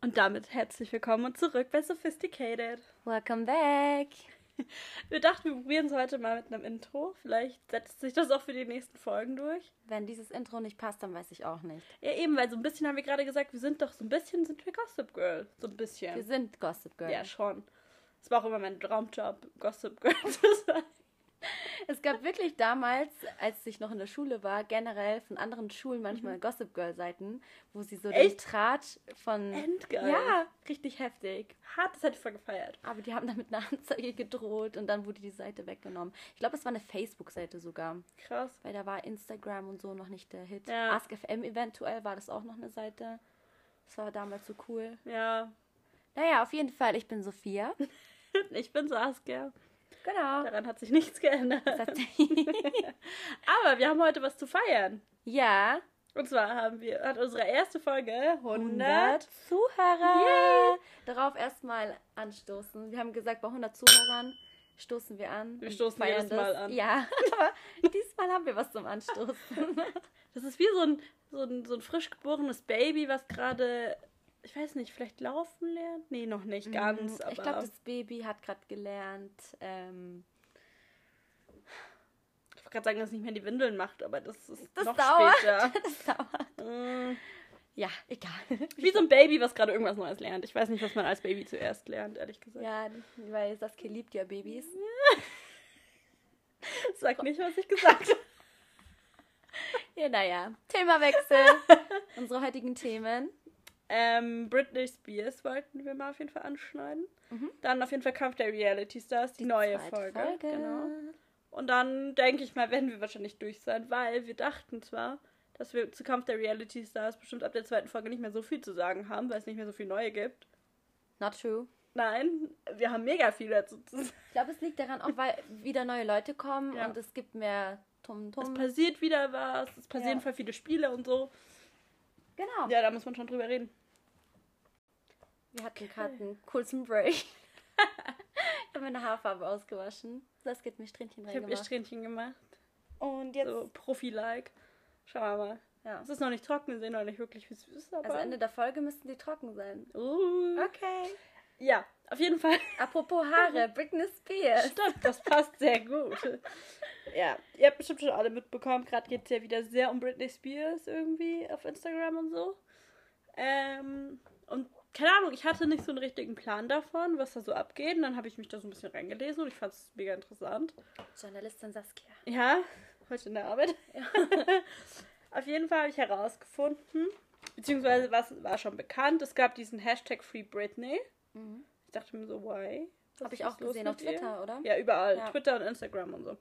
Und damit herzlich willkommen zurück bei Sophisticated. Welcome back. Wir dachten, wir probieren es heute mal mit einem Intro. Vielleicht setzt sich das auch für die nächsten Folgen durch. Wenn dieses Intro nicht passt, dann weiß ich auch nicht. Ja, eben, weil so ein bisschen haben wir gerade gesagt, wir sind doch so ein bisschen, sind wir Gossip Girl. So ein bisschen. Wir sind Gossip Girl. ja, schon. Es war auch immer mein Traumjob, Gossip Girl zu sein. Es gab wirklich damals, als ich noch in der Schule war, generell von anderen Schulen manchmal Gossip Girl Seiten, wo sie so den Mhm. Echt? Tratsch von Endgeil. Ja, richtig heftig. Hart, das hätte ich voll gefeiert. Aber die haben damit eine Anzeige gedroht und dann wurde die Seite weggenommen. Ich glaube, es war eine Facebook-Seite sogar. Krass. Weil da war Instagram und so noch nicht der Hit. Ja. AskFM eventuell war das auch noch eine Seite. Das war damals so cool. Ja. Naja, auf jeden Fall, ich bin Sophia. Ich bin Saskia. Genau. Daran hat sich nichts geändert. Aber wir haben heute was zu feiern. ja, Und zwar haben wir, hat unsere erste Folge 100. 100 Zuhörer. Yay. Darauf erstmal anstoßen. Wir haben gesagt, bei 100 Zuhörern stoßen wir an. Wir stoßen feiern jedes Mal an. Ja, aber diesmal haben wir was zum Anstoßen. Das ist wie so ein, so ein, so ein frisch geborenes Baby, was gerade, ich weiß nicht, vielleicht laufen lernt? Nee, noch nicht ganz. aber Mhm. ich glaube, das Baby hat gerade gelernt. Ähm, ich wollte gerade sagen, dass es nicht mehr die Windeln macht, aber das ist das noch dauert. später. Das dauert. Mm, Ja, egal. wie so ein Baby, was gerade irgendwas Neues lernt. Ich weiß nicht, was man als Baby zuerst lernt, ehrlich gesagt. Ja, weil Saskia liebt ja Babys. Sag nicht, was ich gesagt habe. Ja, naja. Themawechsel. Unsere heutigen Themen. Ähm, Britney Spears wollten wir mal auf jeden Fall anschneiden. Mhm. Dann auf jeden Fall Kampf der Reality Stars, die, neue Zweite Folge. Genau. Und dann denke ich mal, werden wir wahrscheinlich durch sein, weil wir dachten zwar, dass wir zu Kampf der Reality Stars bestimmt ab der zweiten Folge nicht mehr so viel zu sagen haben, weil es nicht mehr so viel neue gibt. Not true. Nein, wir haben mega viel dazu zu sagen. Ich glaube, es liegt daran auch, weil wieder neue Leute kommen Ja. und es gibt mehr Tum Es Tum. passiert wieder was, es passieren Ja. voll viele Spiele und so. Genau. Ja, da muss man schon drüber reden. Wir hatten gerade einen kurzen Break. ich habe meine Haarfarbe ausgewaschen. Das geht mir Strähnchen Ich habe ihr reingemacht. Strähnchen gemacht. Und jetzt so Profi-like. Schauen wir mal. Ja. Es ist noch nicht trocken, wir sehen noch nicht wirklich, wie es ist, aber... Also Ende der Folge müssten die trocken sein. Uh. Okay. Ja, auf jeden Fall. Apropos Haare, Britney Spears. Stimmt, das passt sehr gut. Ja, ihr habt bestimmt schon alle mitbekommen, gerade geht es ja wieder sehr um Britney Spears irgendwie auf Instagram und so. Ähm, und keine Ahnung, ich hatte nicht so einen richtigen Plan davon, was da so abgeht. Und dann habe ich mich da so ein bisschen reingelesen und ich fand es mega interessant. Journalistin Saskia. Ja, heute in der Arbeit. Auf jeden Fall habe ich herausgefunden, beziehungsweise was war schon bekannt, es gab diesen Hashtag Free Britney. Mhm. Ich dachte mir so, why? Habe ich auch gesehen auf Twitter, ihr? oder? Ja, überall. Ja. Twitter und Instagram und so.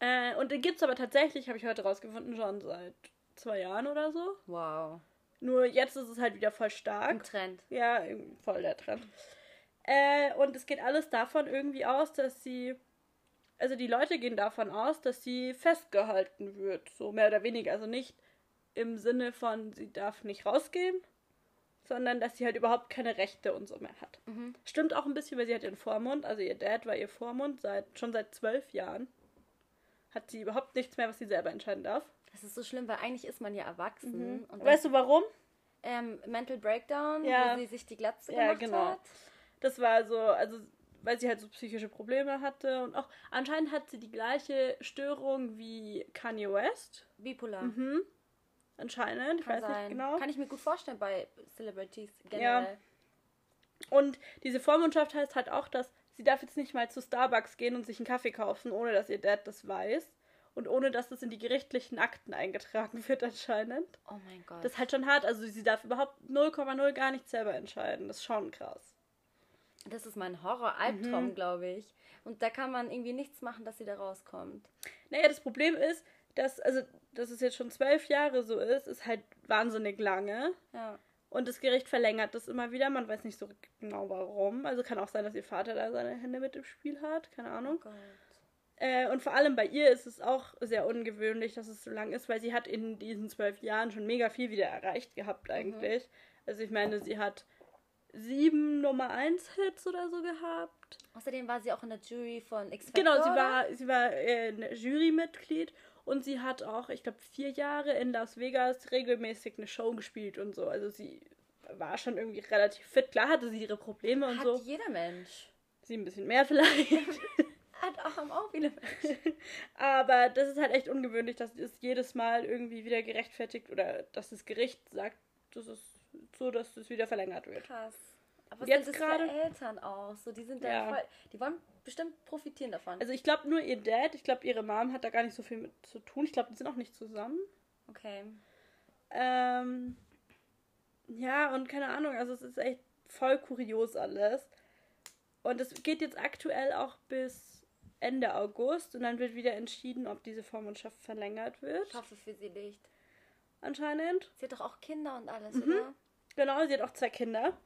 Äh, und den gibt es aber tatsächlich, habe ich heute rausgefunden, schon seit zwei Jahren oder so. Wow. Nur jetzt ist es halt wieder voll stark. Ein Trend. Ja, voll der Trend. Äh, und es geht alles davon irgendwie aus, dass sie. Also die Leute gehen davon aus, dass sie festgehalten wird. So mehr oder weniger. Also nicht im Sinne von, sie darf nicht rausgehen, sondern dass sie halt überhaupt keine Rechte und so mehr hat. Mhm. Stimmt auch ein bisschen, weil sie hat ihren Vormund, also ihr Dad war ihr Vormund seit schon seit zwölf Jahren. Hat sie überhaupt nichts mehr, was sie selber entscheiden darf. Das ist so schlimm, weil eigentlich ist man ja erwachsen. Und Weißt du warum? ähm, Mental Breakdown, Ja. wo sie sich die Glatze Ja, gemacht genau. hat. Das war so, also weil sie halt so psychische Probleme hatte und auch anscheinend hat sie die gleiche Störung wie Kanye West. Bipolar. Mhm. Anscheinend, ich Kann weiß sein. nicht genau. Kann ich mir gut vorstellen bei Celebrities generell. Und diese Vormundschaft heißt halt auch, dass sie darf jetzt nicht mal zu Starbucks gehen und sich einen Kaffee kaufen, ohne dass ihr Dad das weiß. Und ohne dass das in die gerichtlichen Akten eingetragen wird anscheinend. Oh mein Gott. Das ist halt schon hart. Also sie darf überhaupt 0,0 gar nichts selber entscheiden. Das ist schon krass. Das ist mein Horror-Albtraum, Mhm. glaube ich. Und da kann man irgendwie nichts machen, dass sie da rauskommt. Naja, das Problem ist, dass, also, dass es jetzt schon zwölf Jahre so ist, ist halt wahnsinnig lange. Ja. Und das Gericht verlängert das immer wieder. Man weiß nicht so genau warum. Also kann auch sein, dass ihr Vater da seine Hände mit im Spiel hat. Keine Oh Ahnung. Gott. Äh, und vor allem bei ihr ist es auch sehr ungewöhnlich, dass es so lang ist, weil sie hat in diesen zwölf Jahren schon mega viel wieder erreicht gehabt eigentlich. Also ich meine, sie hat sieben Nummer 1 Hits oder so gehabt. Außerdem war sie auch in der Jury von X Factor. Genau, sie oder? war, sie war äh, ein Jurymitglied Und sie hat auch, ich glaube, vier Jahre in Las Vegas regelmäßig eine Show gespielt und so. Also sie war schon irgendwie relativ fit. Klar hatte sie ihre Probleme und Hat so. jeder Mensch. Sie ein bisschen mehr vielleicht. Hat auch, haben auch viele Menschen. Aber das ist halt echt ungewöhnlich, dass es jedes Mal irgendwie wieder gerechtfertigt oder dass das Gericht sagt, das ist so, dass es wieder verlängert wird. Krass. Aber Jetzt sind gerade- Eltern auch? So, die sind da Ja. voll. Die wollen bestimmt profitieren davon. Also ich glaube nur ihr Dad, ich glaube ihre Mom hat da gar nicht so viel mit zu tun. Ich glaube, die sind auch nicht zusammen. okay. Ähm, ja, und keine Ahnung, also es ist echt voll kurios alles. Und es geht jetzt aktuell auch bis Ende August und dann wird wieder entschieden, ob diese Vormundschaft verlängert Ich wird. hoffe für sie nicht. Anscheinend. Sie hat doch auch Kinder und alles, Mhm. oder? Genau, sie hat auch zwei Kinder.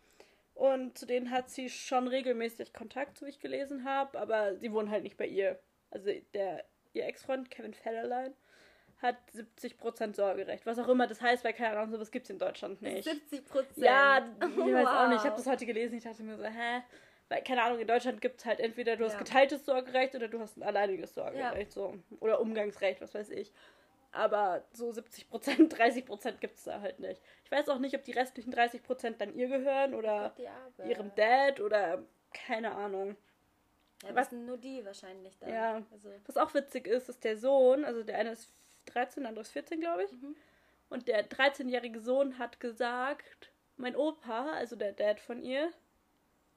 Und zu denen hat sie schon regelmäßig Kontakt, so wie ich gelesen habe, aber sie wohnen halt nicht bei ihr. Also der ihr Ex-Freund Kevin Federline hat 70% Sorgerecht. Was auch immer das heißt, weil keine Ahnung, sowas gibt es in Deutschland nicht. 70 Prozent. Ja, ich weiß auch nicht. Ich habe das heute gelesen. Ich dachte mir so, hä? Weil, keine Ahnung, in Deutschland gibt es halt entweder du hast Ja. geteiltes Sorgerecht oder du hast ein alleiniges Sorgerecht. So. Oder Umgangsrecht, was weiß ich. Aber so 70 Prozent, 30 Prozent gibt es da halt nicht. Ich weiß auch nicht, ob die restlichen 30 Prozent dann ihr gehören oder Arme. ihrem Dad oder keine Ahnung. Ja, was sind nur die wahrscheinlich dann. Ja. Also, Was auch witzig ist, ist der Sohn, also der eine ist 13, der andere ist 14, glaube ich. Mhm. Und der 13-jährige Sohn hat gesagt, mein Opa, also der Dad von ihr,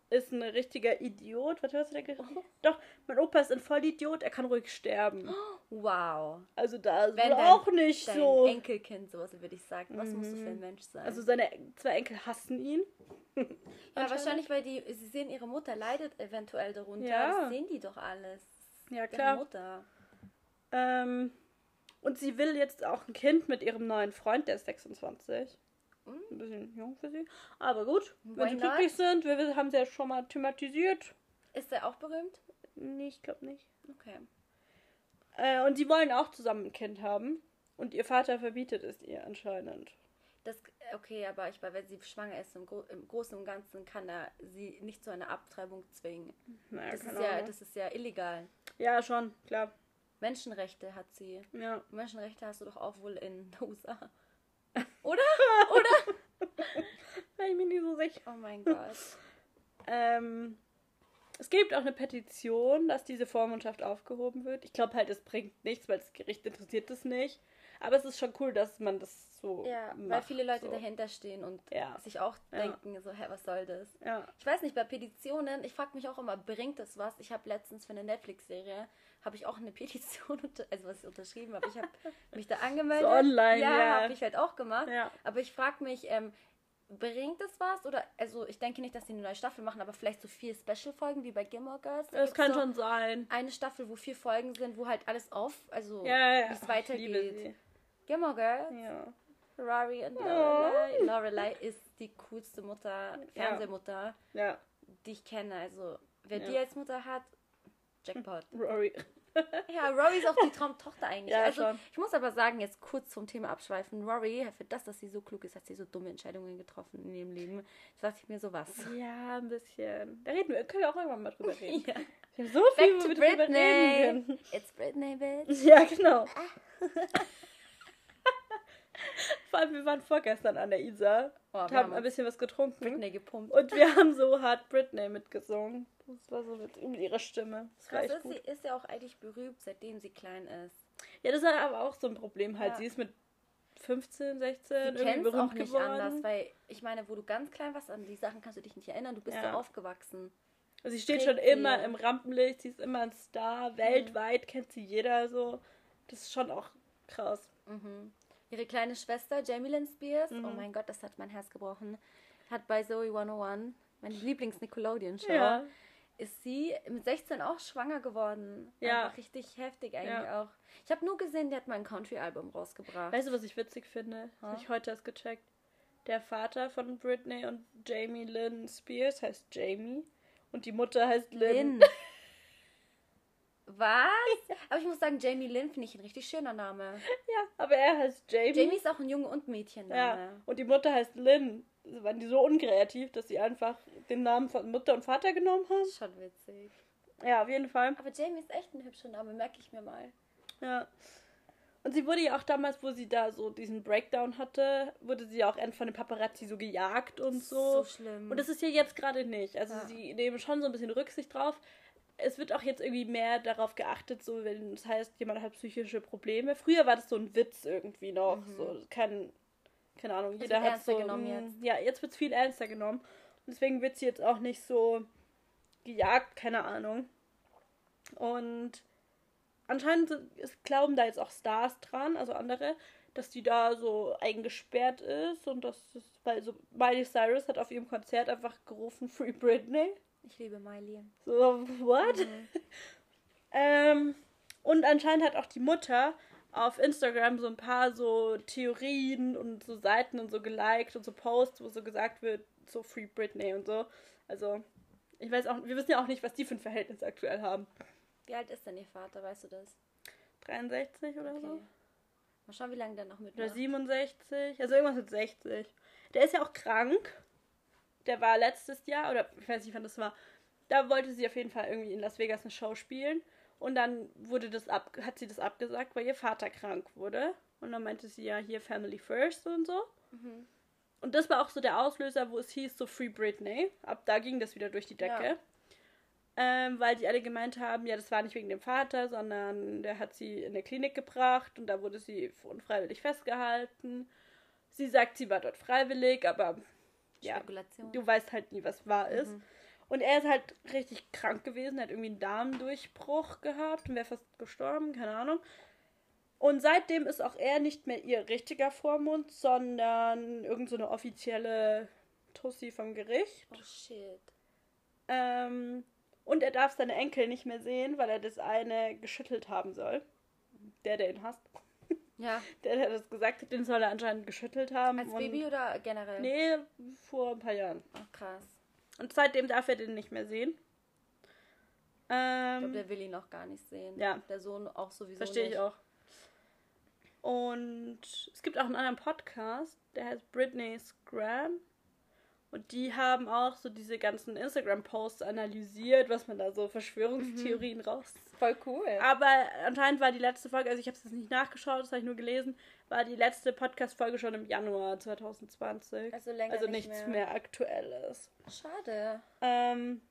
ist ein richtiger Idiot. Was hast du da gesagt? Doch, mein Opa ist ein Vollidiot, er kann ruhig sterben. wow. Also da ist Wenn dein- auch nicht Dein so. Enkelkind, sowas würde ich sagen. Was musst du für ein Mensch sein? Also seine zwei Enkel hassen ihn. ja, wahrscheinlich, weil die, sie sehen, ihre Mutter leidet eventuell darunter. Ja. Das sehen die doch alles. Ja, Ihre klar. Mutter. Ähm, und sie will jetzt auch ein Kind mit ihrem neuen Freund, der ist 26. Ein bisschen jung für sie. Aber gut, wenn Why sie not? glücklich sind, wir haben sie ja schon mal thematisiert. Ist er auch berühmt? Nee, ich glaube nicht. Okay. Äh, und sie wollen auch zusammen ein Kind haben. Und ihr Vater verbietet es ihr anscheinend. Das, okay, aber ich, wenn sie schwanger ist, im, Gro im Großen und Ganzen kann er sie nicht zu einer Abtreibung zwingen. Naja, Das ist, ja, das ist ja illegal. ja, schon, klar. Menschenrechte hat sie. Ja. Menschenrechte hast du doch auch wohl in den USA. Oder? Oder? Bin ich mir nicht so sicher. Oh mein Gott. Ähm, es gibt auch eine Petition, dass diese Vormundschaft aufgehoben wird. Ich glaube halt, es bringt nichts, weil das Gericht interessiert es nicht. Aber es ist schon cool, dass man das so Ja, weil macht, viele Leute so. dahinter stehen und Ja. sich auch Ja. denken, so, hä, was soll das? Ja. Ich weiß nicht, bei Petitionen, ich frage mich auch immer, bringt das was? Ich habe letztens für eine Netflix-Serie, habe ich auch eine Petition, also was ich unterschrieben habe, ich habe mich da angemeldet. So online, ja. ja. habe ich halt auch gemacht. Ja. Aber ich frage mich, ähm, bringt das was? Oder, also ich denke nicht, dass sie eine neue Staffel machen, aber vielleicht so vier Special-Folgen wie bei Gilmore Girls. Da Das kann so schon sein. Eine Staffel, wo vier Folgen sind, wo halt alles auf, also Ja, ja, wie es weitergeht. Gilmore Girls. Ja. Rory und Oh. Lorelei. Lorelei ist die coolste Mutter, Fernsehmutter, Ja, die ich kenne. Also, wer die als Mutter hat, Jackpot. Rory. Ja, Rory ist auch die Traumtochter eigentlich. Ja, also, schon. ich muss aber sagen, jetzt kurz zum Thema abschweifen. Rory, für das, dass sie so klug ist, hat sie so dumme Entscheidungen getroffen in ihrem Leben. Da dachte ich mir so was. Ja, ein bisschen. Da reden wir, können wir auch irgendwann mal drüber reden. Ja. Wir haben so viel, Back wo to wir drüber Britney. reden können. It's Britney, bitch. Ja, genau. Vor allem, wir waren vorgestern an der Isar Oh, und wir haben haben ein bisschen was getrunken. Britney gepumpt. Und wir haben so hart Britney mitgesungen. Das war so mit, mit ihrer Stimme. Das Krass ist, sie gut. ist ja auch eigentlich berühmt, seitdem sie klein ist. Ja, das ist aber auch so ein Problem halt. Ja. Sie ist mit 15, 16 Sie irgendwie berühmt auch nicht geworden. anders, weil ich meine, wo du ganz klein warst, an die Sachen kannst du dich nicht erinnern, du bist Ja. ja, aufgewachsen. Also sie steht trägt schon sie. immer im Rampenlicht, sie ist immer ein Star, weltweit kennt sie jeder so. Das ist schon auch krass. Mhm. Ihre kleine Schwester, Jamie Lynn Spears, Mhm. oh mein Gott, das hat mein Herz gebrochen, hat bei Zoe 101, meine Lieblings-Nickelodeon-Show, Ja. ist sie mit 16 auch schwanger geworden. Ja. Einfach richtig heftig eigentlich Ja. auch. Ich habe nur gesehen, die hat mal ein Country-Album rausgebracht. Weißt du, was ich witzig finde? Ha? habe ich heute erst gecheckt. Der Vater von Britney und Jamie Lynn Spears heißt Jamie und die Mutter heißt Lynn. Lynn. Was? Aber ich muss sagen, Jamie Lynn finde ich ein richtig schöner Name. Ja, aber er heißt Jamie. Jamie ist auch ein Junge- und ja, Mädchenname. und die Mutter heißt Lynn. Also waren die so unkreativ, dass sie einfach den Namen von Mutter und Vater genommen haben? Schon witzig. Ja, auf jeden Fall. Aber Jamie ist echt ein hübscher Name, merke ich mir mal. Ja. Und sie wurde ja auch damals, wo sie da so diesen Breakdown hatte, wurde sie ja auch von den Paparazzi so gejagt und so. So schlimm. Und das ist ja jetzt gerade nicht. Also Ja. sie nehmen schon so ein bisschen Rücksicht drauf. Es wird auch jetzt irgendwie mehr darauf geachtet, so wenn das heißt, jemand hat psychische Probleme. Früher war das so ein Witz irgendwie noch. So kein, keine Ahnung, jeder wird hat ernster so. genommen mm, jetzt. Ja, jetzt wird es viel ernster genommen. Und deswegen wird sie jetzt auch nicht so gejagt, keine Ahnung. Und anscheinend es glauben da jetzt auch Stars dran, also andere, dass die da so eingesperrt ist und das ist, weil so Miley Cyrus hat auf ihrem Konzert einfach gerufen Free Britney. Ich liebe Miley. So, what? Mhm. Ähm, und anscheinend hat auch die Mutter auf Instagram so ein paar so Theorien und so Seiten und so geliked und so Posts, wo so gesagt wird, so Free Britney und so. Also, ich weiß auch, wir wissen ja auch nicht, was die für ein Verhältnis aktuell haben. Wie alt ist denn ihr Vater, weißt du das? 63 oder so? Okay. Mal schauen, wie lange der noch mit Oder 67, also irgendwas mit 60. Der ist ja auch krank. Der war letztes Jahr, oder ich weiß nicht, wann das war. Da wollte sie auf jeden Fall irgendwie in Las Vegas eine Show spielen. Und dann wurde das ab, hat sie das abgesagt, weil ihr Vater krank wurde. Und dann meinte sie ja hier Family First und so. Mhm. Und das war auch so der Auslöser, wo es hieß, so Free Britney. Ab da ging das wieder durch die Decke. Ja. Ähm, weil die alle gemeint haben, ja, das war nicht wegen dem Vater, sondern der hat sie in der Klinik gebracht und da wurde sie unfreiwillig festgehalten. Sie sagt, sie war dort freiwillig, aber ja, du weißt halt nie, was wahr ist. Und er ist halt richtig krank gewesen, hat irgendwie einen Darmdurchbruch gehabt und wäre fast gestorben, keine Ahnung. Und seitdem ist auch er nicht mehr ihr richtiger Vormund, sondern irgend so eine offizielle Tussi vom Gericht. Oh shit. Ähm, und er darf seine Enkel nicht mehr sehen, weil er das eine geschüttelt haben soll. Der, der ihn hasst. Ja. Der, der das gesagt hat, den soll er anscheinend geschüttelt haben. Als Baby oder generell? Nee, vor ein paar Jahren. Ach, krass. Und seitdem darf er den nicht mehr sehen. Ich Ähm, glaube, der will ihn noch gar nicht sehen. Ja. Der Sohn auch sowieso Verstehe nicht. ich auch. Und es gibt auch einen anderen Podcast, der heißt Britney's Gram. Und die haben auch so diese ganzen Instagram-Posts analysiert, was man da so Verschwörungstheorien raus. Voll cool. Aber anscheinend war die letzte Folge, also ich habe es jetzt nicht nachgeschaut, das habe ich nur gelesen, war die letzte Podcast-Folge schon im Januar 2020. Also länger also nicht nichts mehr. mehr. Aktuelles. Schade. Ähm,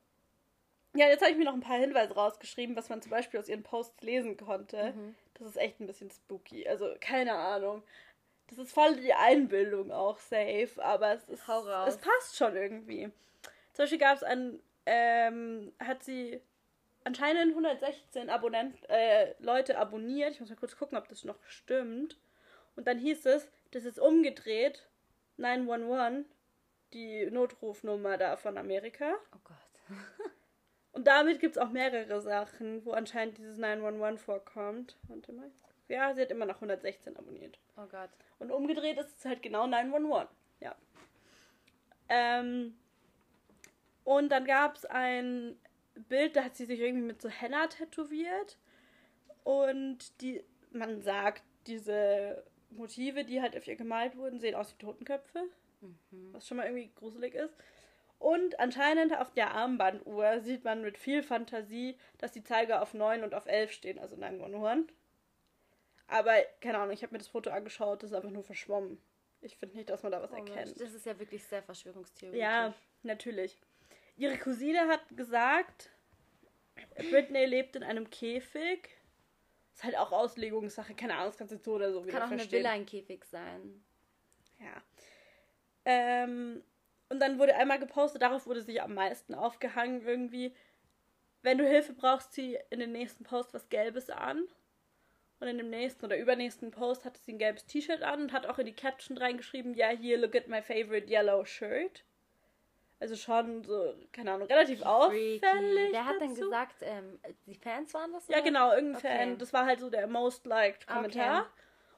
ja, jetzt habe ich mir noch ein paar Hinweise rausgeschrieben, was man zum Beispiel aus ihren Posts lesen konnte. Mhm. Das ist echt ein bisschen spooky. Also, keine Ahnung. Das ist voll die Einbildung auch safe, aber es ist. Es passt schon irgendwie. Zum Beispiel gab es ein. Ähm, hat sie anscheinend 116 Abonnent, äh, Leute abonniert. Ich muss mal kurz gucken, ob das noch stimmt. Und dann hieß es, das ist umgedreht. 911, die Notrufnummer da von Amerika. Oh Gott. Und damit gibt es auch mehrere Sachen, wo anscheinend dieses 911 vorkommt. Warte mal. Ja, sie hat immer noch 116 abonniert. Oh Gott. Und umgedreht ist es halt genau 911. Ja. Ähm, und dann gab es ein Bild, da hat sie sich irgendwie mit so Henna tätowiert. Und die, man sagt, diese Motive, die halt auf ihr gemalt wurden, sehen aus wie Totenköpfe. Was schon mal irgendwie gruselig ist. Und anscheinend auf der Armbanduhr sieht man mit viel Fantasie, dass die Zeiger auf 9 und auf 11 stehen, also 911. Aber keine Ahnung, ich habe mir das Foto angeschaut, das ist einfach nur verschwommen. Ich finde nicht, dass man da was Komisch. erkennt. Das ist ja wirklich sehr verschwörungstheoretisch. Ja, natürlich. Ihre Cousine hat gesagt, Britney lebt in einem Käfig. Ist halt auch Auslegungssache, keine Ahnung, das kannst du so oder so wieder Kann auch eine verstehen. Villa ein Käfig sein. Ja. Ähm, und dann wurde einmal gepostet, darauf wurde sich am meisten aufgehangen irgendwie. Wenn du Hilfe brauchst, zieh in den nächsten Post was Gelbes an. Und in dem nächsten oder übernächsten Post hatte sie ein gelbes T-Shirt an und hat auch in die Caption reingeschrieben, ja, hier, look at my favorite yellow shirt. Also schon so, keine Ahnung, relativ auffällig. Freaky. Wer hat denn dazu. gesagt, ähm, die Fans waren das? Ja, oder? genau, irgendein Okay. Fan. Das war halt so der most liked Kommentar. Okay.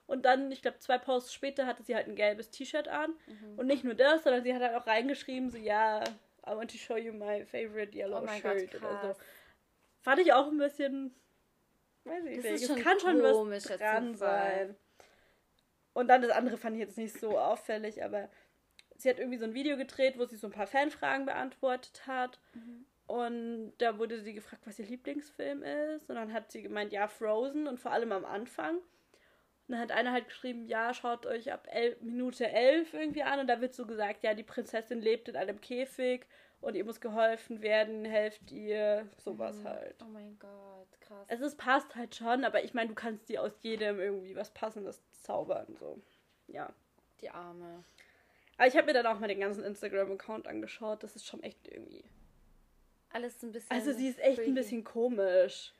Und dann, ich glaube, zwei Posts später hatte sie halt ein gelbes T-Shirt an. Mhm. Und nicht nur das, sondern sie hat halt auch reingeschrieben, so, ja, I want to show you my favorite yellow Oh shirt oder krass. so. Fand ich auch ein bisschen, weiß ich Das nicht, ist es schon kann schon was dran sein. Und dann das andere fand ich jetzt nicht so auffällig, aber sie hat irgendwie so ein Video gedreht, wo sie so ein paar Fanfragen beantwortet hat. Mhm. Und da wurde sie gefragt, was ihr Lieblingsfilm ist. Und dann hat sie gemeint, ja, Frozen und vor allem am Anfang. Und dann hat einer halt geschrieben, ja, schaut euch ab el Minute 11 irgendwie an. Und da wird so gesagt, ja, die Prinzessin lebt in einem Käfig und ihr muss geholfen werden, helft ihr, sowas Mhm. halt. Oh mein Gott, krass. Also es passt halt schon, aber ich meine, du kannst dir aus jedem irgendwie was Passendes zaubern, so. Ja. die Arme. Aber ich habe mir dann auch mal den ganzen Instagram-Account angeschaut. Das ist schon echt irgendwie. Alles ein bisschen. Also sie ist echt freaky. ein bisschen komisch.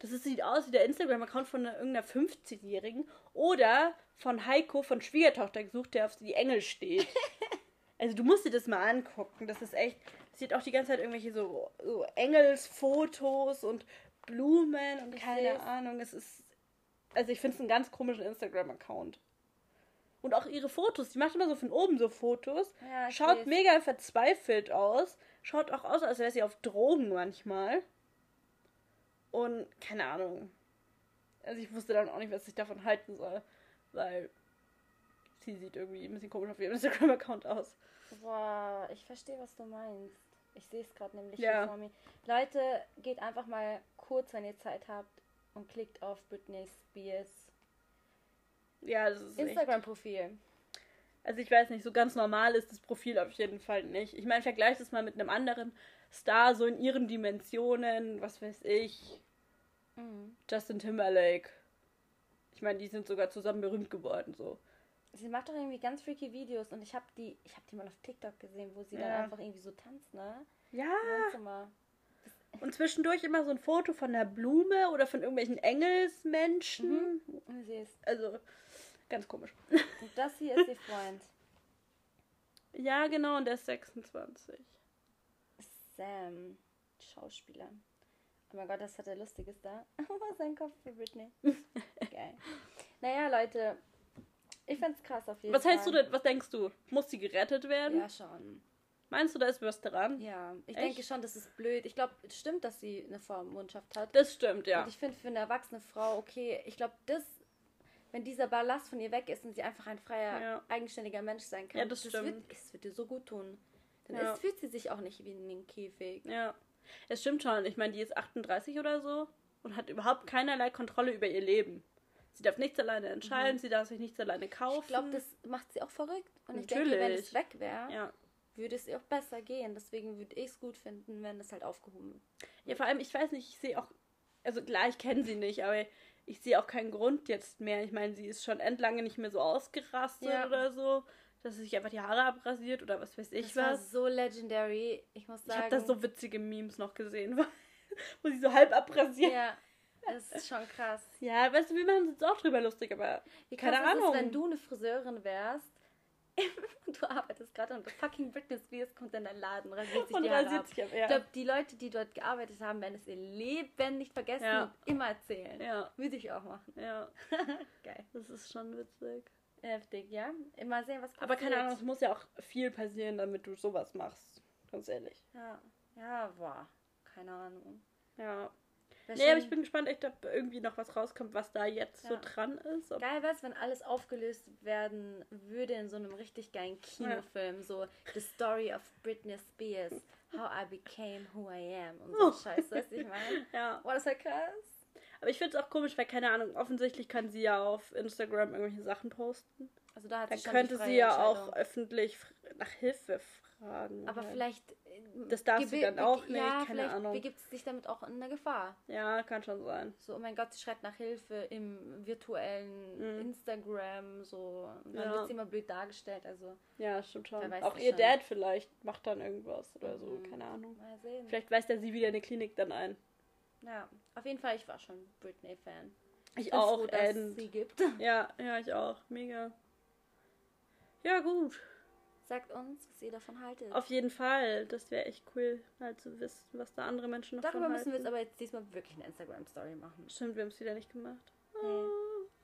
Das ist, sieht aus wie der Instagram-Account von einer, irgendeiner 50-Jährigen oder von Heiko von Schwiegertochter gesucht, der auf die Engel steht. Also du musst dir das mal angucken. Das ist echt. Sie hat auch die ganze Zeit irgendwelche so, so Engelsfotos und Blumen und Ich keine seh's. Ahnung. Es ist. Also ich finde es einen ganz komischen Instagram-Account. Und auch ihre Fotos. Die macht immer so von oben so Fotos. Ja, Schaut seh's. mega verzweifelt aus. Schaut auch aus, als wäre sie auf Drogen manchmal. Und keine Ahnung. Also ich wusste dann auch nicht, was ich davon halten soll. Weil sie sieht irgendwie ein bisschen komisch auf ihrem Instagram-Account aus. Boah, ich verstehe, was du meinst. Ich sehe es gerade nämlich Ja. hier vor mir. Leute, geht einfach mal kurz, wenn ihr Zeit habt und klickt auf Britney Spears Ja. Instagram-Profil. Also ich weiß nicht, so ganz normal ist das Profil auf jeden Fall nicht. Ich meine, vergleich das mal mit einem anderen Star, so in ihren Dimensionen, was weiß ich, Mhm. Justin Timberlake. Ich meine, die sind sogar zusammen berühmt geworden, so. Sie macht doch irgendwie ganz freaky Videos und ich habe die, ich habe die mal auf TikTok gesehen, wo sie dann Ja. einfach irgendwie so tanzt, ne? Ja. Und zwischendurch immer so ein Foto von einer Blume oder von irgendwelchen Engelsmenschen. Und sie. Also, ganz komisch. Und das hier ist ihr Freund. Ja, genau, und der ist 26. Sam. Schauspieler. Oh mein Gott, das hat er Lustiges da. Sein Kopf für Britney. Geil. Naja, Leute. Ich find's krass auf jeden Was Fall. hältst du denn, was denkst du? Muss sie gerettet werden? Ja, schon. Meinst du, da ist was dran? Ja, ich Echt? denke schon, das ist blöd. Ich glaube, es stimmt, dass sie eine Vormundschaft hat. Das stimmt, ja. Und ich finde für eine erwachsene Frau, okay, ich glaube, das, wenn dieser Ballast von ihr weg ist und sie einfach ein freier, Ja. eigenständiger Mensch sein kann, Ja, das Wird, stimmt. es wird ihr so gut tun. Dann Ja. ist, fühlt sie sich auch nicht wie in den Käfig. Ja. Es stimmt schon. Ich meine, die ist 38 oder so und hat überhaupt keinerlei Kontrolle über ihr Leben. Sie darf nichts alleine entscheiden, sie darf sich nichts alleine kaufen. Mhm. Ich glaube, das macht sie auch verrückt. Und ich denke, wenn Natürlich. es weg wäre, Ja. würde es ihr auch besser gehen. Deswegen würde ich es gut finden, wenn es halt aufgehoben Ja, vor allem, ich weiß nicht, ich sehe auch, also klar, ich kenne sie nicht, aber ich sehe auch keinen Grund jetzt mehr. Ich meine, sie ist schon endlange nicht mehr so ausgerastet Ja. oder so, dass sie sich einfach die Haare abrasiert oder was weiß ich Das war was. so legendary. Ich muss Ich sagen. habe da so witzige Memes noch gesehen, wo sie so halb abrasiert. Ja, es ist schon krass. Ja, weißt du, wir machen uns jetzt auch drüber lustig, aber Wie Keine ist Ahnung. es, wenn du eine Friseurin wärst und du arbeitest gerade und fucking Britney Spears kommt in deinen Laden, rasiert sich und die Haare ab. sich ab. Ich Ja. glaube, die Leute, die dort gearbeitet haben, werden es ihr Leben nicht vergessen Ja. und immer erzählen. ja, Würde ich auch machen. ja, Geil. das ist schon witzig. Heftig, ja? Immer sehen, was passiert. Aber keine Ahnung, es muss ja auch viel passieren, damit du sowas machst. Ganz ehrlich. Ja, ja, boah. Keine Ahnung. Ja. Nee, aber ich bin gespannt, echt, ob irgendwie noch was rauskommt, was da jetzt so Ja. dran ist. Ob Geil wäre es, wenn alles aufgelöst werden würde in so einem richtig geilen Kinofilm. So The Story of Britney Spears. How I became who I am. Und so Oh. Scheiß, weißt du, ich meine? ja. Boah, das wäre krass. Aber ich finde es auch komisch, weil, keine Ahnung, offensichtlich kann sie ja auf Instagram irgendwelche Sachen posten. Also da hat Dann sie schon könnte sie ja auch öffentlich nach Hilfe fragen. Aber halt. vielleicht. äh, Das darf sie gebe- dann auch nicht, Ja, keine vielleicht Ahnung. begibt sie sich damit auch in eine Gefahr. Ja, kann schon sein. So, oh mein Gott, sie schreibt nach Hilfe im virtuellen Mhm. Instagram. So. Dann Ja. wird sie immer blöd dargestellt. Also, Ja, stimmt schon. Auch ihr schon. Dad vielleicht macht dann irgendwas oder so, Mhm. keine Ahnung. mal sehen. Vielleicht weist er sie wieder in die Klinik dann ein. Ja, auf jeden Fall, ich war schon Britney-Fan. Ich auch, froh, dass sie gibt. Ja, ja, ich auch. Mega. Ja, gut. Sagt uns, was ihr davon haltet. Auf jeden Fall. Das wäre echt cool, halt zu wissen, was da andere Menschen noch Darüber müssen wir jetzt halten. aber jetzt diesmal wirklich eine Instagram-Story machen. Stimmt, wir haben es wieder nicht gemacht. Nee.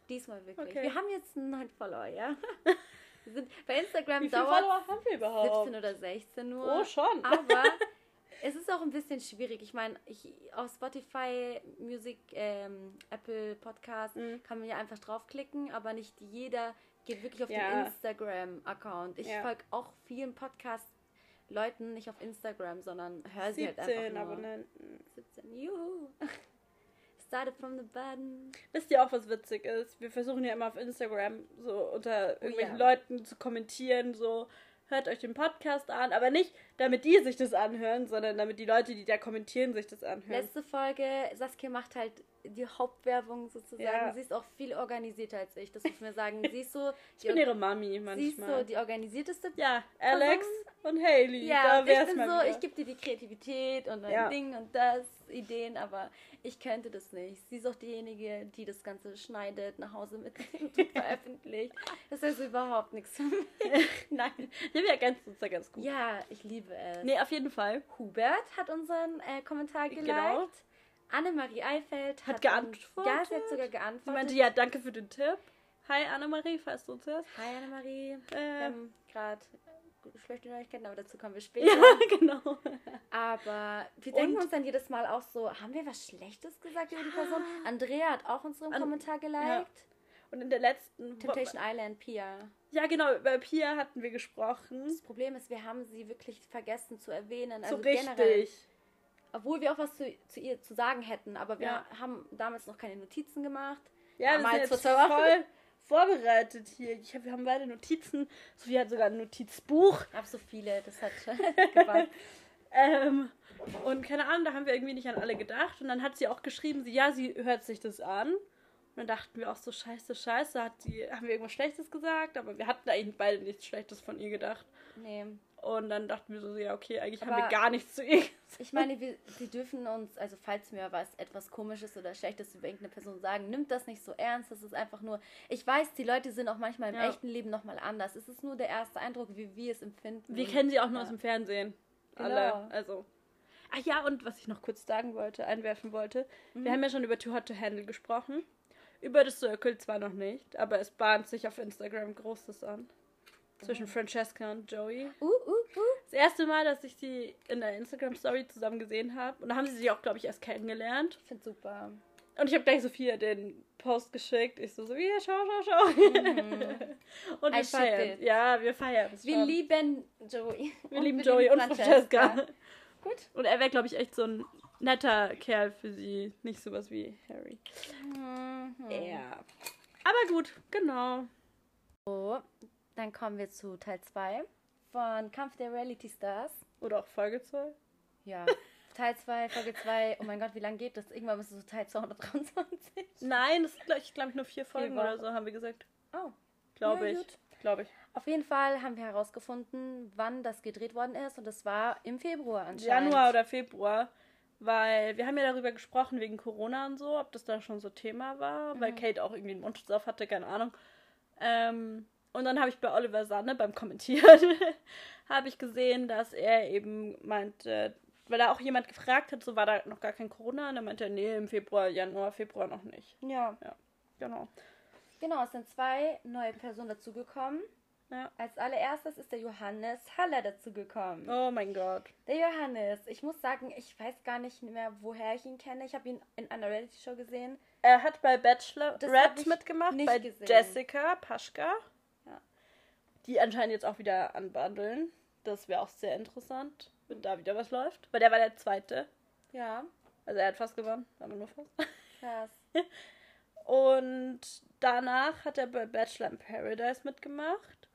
Diesmal wirklich. Okay. Wir haben jetzt einen neuen Follower, ja? wir sind, bei Instagram Wie viele dauert Follower haben wir überhaupt? 17 oder 16 nur. Oh, schon. Aber es ist auch ein bisschen schwierig. Ich meine, ich, auf Spotify, Music, ähm, Apple Podcast Mhm. kann man ja einfach draufklicken, aber nicht jeder geht wirklich auf Ja. den Instagram-Account. Ich Ja. folge auch vielen Podcast-Leuten nicht auf Instagram, sondern höre sie halt einfach 17 nur. Abonnenten. 17, juhu. started from the bottom. Wisst ihr auch, was witzig ist? Wir versuchen ja immer auf Instagram so unter Oh irgendwelchen ja. Leuten zu kommentieren, so hört euch den Podcast an, aber nicht damit die sich das anhören, sondern damit die Leute, die da kommentieren, sich das anhören. Letzte Folge, Saskia macht halt die Hauptwerbung sozusagen. Ja. Sie ist auch viel organisierter als ich, das muss man sagen. Sie ist so, ich bin ihre Mami sie ist so manchmal. die organisierteste ja, Alex und Haley, Ja, da ich bin so, wieder. ich gebe dir die Kreativität und ein Ja. Ding und das, Ideen, aber ich könnte das nicht. Sie ist auch diejenige, die das Ganze schneidet, nach Hause mitnimmt und veröffentlicht. Das ist überhaupt nichts für mich. Nein, wir ergänzen uns da ganz gut. Ja, ich liebe es. Nee, auf jeden Fall. Hubert hat unseren äh, Kommentar geliked. Genau. Annemarie Eifeld Hat hat, geantwortet. Ja, sie hat sogar Sie geantwortet. meinte, ja, danke für den Tipp. Hi Annemarie, falls du uns hörst. Hi Annemarie. Wir Äh, haben gerade schlechte Neuigkeiten, aber dazu kommen wir später. ja, genau. Aber wir denken Und- uns dann jedes Mal auch so, haben wir was Schlechtes gesagt über die Person? Andrea hat auch unseren An- Kommentar geliked. Und in der letzten Temptation Island, Pia. Ja, genau, über Pia hatten wir gesprochen. Das Problem ist, wir haben sie wirklich vergessen zu erwähnen. So Also generell, richtig. Obwohl wir auch was zu, zu ihr zu sagen hätten, aber wir Ja. haben damals noch keine Notizen gemacht. Ja, wir Mal sind jetzt voll vorbereitet hier. Ich hab, wir haben beide Notizen. Sophie hat sogar ein Notizbuch. Ich habe so viele, das hat schon. Ähm, und keine Ahnung, da haben wir irgendwie nicht an alle gedacht. Und dann hat sie auch geschrieben, sie, ja, sie hört sich das an. Und dann dachten wir auch so, scheiße, scheiße, hat sie, haben wir irgendwas Schlechtes gesagt? Aber wir hatten eigentlich beide nichts Schlechtes von ihr gedacht. Nee. Und dann dachten wir so, ja, okay, eigentlich haben Aber- wir gar nichts zu ihr gesagt. Ich meine, wir, wir dürfen uns, also falls mir was etwas Komisches oder Schlechtes über irgendeine Person sagen, nimmt das nicht so ernst. Das ist einfach nur, ich weiß, die Leute sind auch manchmal im Ja. echten Leben nochmal anders. Es ist nur der erste Eindruck, wie wir es empfinden. Wir kennen sie auch nur Ja. aus dem Fernsehen. Genau. Alle. Also. Ach ja, und was ich noch kurz sagen wollte, einwerfen wollte. Mhm. Wir haben ja schon über Too Hot to Handle gesprochen. Über das Circle zwar noch nicht, aber es bahnt sich auf Instagram Großes an. Zwischen Francesca und Joey. Uh, uh, uh. Das erste Mal, dass ich sie in der Instagram-Story zusammen gesehen habe. Und da haben sie sich auch, glaube ich, erst kennengelernt. Ich finde super. Und ich habe gleich Sophia den Post geschickt. Ich so, Sophia, schau, schau, schau. und wir feiern. Ja, wir feiern. es Wir schon. lieben Joey. Wir Und lieben Joey und Francesca. Gut. Und er wäre, glaube ich, echt so ein netter Kerl für sie. Nicht sowas wie Harry. Mhm. Ja. Aber gut, genau. So, dann kommen wir zu Teil 2 von Kampf der Reality Stars. Oder auch Folge 2. Ja. Teil 2, Folge 2. Oh mein Gott, wie lange geht das? Irgendwann ist es so Teil 223. Nein, das ist, glaube ich, glaub nur vier Folgen oder so, haben wir gesagt. Oh. Glaube Ja, ich. Glaube ich. Auf jeden Fall haben wir herausgefunden, wann das gedreht worden ist. Und das war im Februar anscheinend. Januar oder Februar. Weil wir haben ja darüber gesprochen wegen Corona und so, ob das da schon so Thema war, weil Kate auch irgendwie einen Mundschutz auf hatte, keine Ahnung. Ähm, und dann habe ich bei Oliver Sanne beim Kommentieren habe ich gesehen, dass er eben meinte, weil da auch jemand gefragt hat, so war da noch gar kein Corona, und er meinte, nee, im Februar, Januar, Februar noch nicht. Ja, Genau. genau. Es sind zwei neue Personen dazugekommen. Ja. Als allererstes ist der Johannes Haller dazugekommen. Oh mein Gott. Der Johannes, ich muss sagen, ich weiß gar nicht mehr, woher ich ihn kenne. Ich habe ihn in einer Reality-Show gesehen. Er hat bei Bachelor Das Red mitgemacht, nicht bei gesehen. Jessica Paschka. Ja. Die anscheinend jetzt auch wieder anbandeln. Das wäre auch sehr interessant, wenn da wieder was läuft. Weil der war der Zweite. Ja, Also er hat fast gewonnen, aber nur fast. krass. Und danach hat er bei Bachelor in Paradise mitgemacht.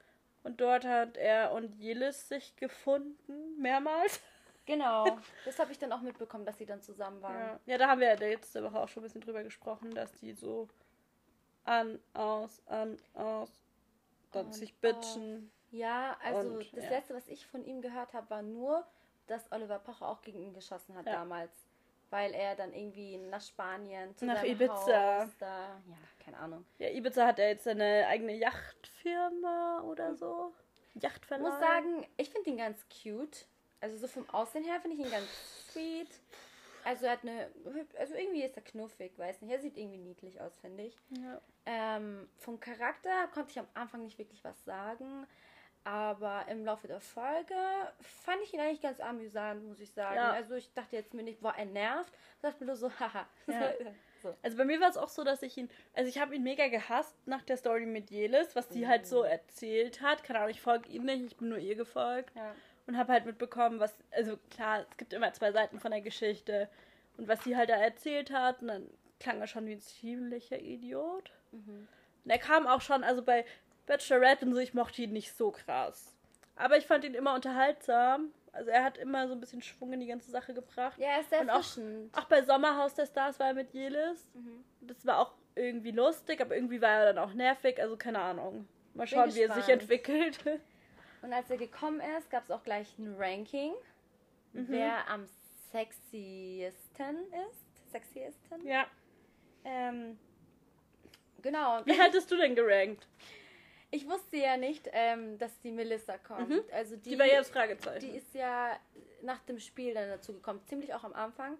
Und dort hat er und Jelis sich gefunden, mehrmals. Genau, das habe ich dann auch mitbekommen, dass sie dann zusammen waren. Ja. ja, da haben wir ja letzte Woche auch schon ein bisschen drüber gesprochen, dass die so an, aus, an, aus, dann sich bitchen. Ja, also Und, das ja. letzte, was ich von ihm gehört habe, war nur, dass Oliver Pocher auch gegen ihn geschossen hat Ja. damals. Weil er dann irgendwie nach Spanien zu Nach seinem Ibiza. Haus da, ja, keine Ahnung. Ja, Ibiza hat ja jetzt seine eigene Yachtfirma oder so. Ich Yachtverleih. muss sagen, ich finde ihn ganz cute. Also so vom Aussehen her finde ich ihn ganz sweet. Also er hat eine, also irgendwie ist er knuffig, weiß nicht. Er sieht irgendwie niedlich aus, finde ich. Ja. Ähm, vom Charakter konnte ich am Anfang nicht wirklich was sagen. Aber im Laufe der Folge fand ich ihn eigentlich ganz amüsant, muss ich sagen. Ja. Also ich dachte jetzt mir nicht, boah, er nervt. Ich dachte mir nur so, haha. Ja. so. Also bei mir war es auch so, dass ich ihn, also ich habe ihn mega gehasst nach der Story mit Jelis, was die halt so erzählt hat. Keine Ahnung, ich folge ihm nicht, ich bin nur ihr gefolgt. Ja. und habe halt mitbekommen, was, also klar, es gibt immer zwei Seiten von der Geschichte und was sie halt da erzählt hat und dann klang er schon wie ein ziemlicher Idiot. Mhm. Und er kam auch schon, also bei Bachelorette und so, ich mochte ihn nicht so krass. Aber ich fand ihn immer unterhaltsam. Also er hat immer so ein bisschen Schwung in die ganze Sache gebracht. Ja, er ist sehr Und auch-. Auch bei Sommerhaus der Stars war er mit Jelis. Mhm. Das war auch irgendwie lustig, aber irgendwie war er dann auch nervig. Also keine Ahnung. Mal Bin schauen, wie er sich entwickelt. Und als er gekommen ist, gab es auch gleich ein Ranking, Mhm. wer am sexiesten ist. Sexiesten? ja. Ähm, genau. Wie hättest du denn gerankt? Ich wusste ja nicht, ähm, dass die Melissa kommt. Mhm. Also die, Die, war ja das Fragezeichen. die ist ja nach dem Spiel dann dazu gekommen, ziemlich auch am Anfang.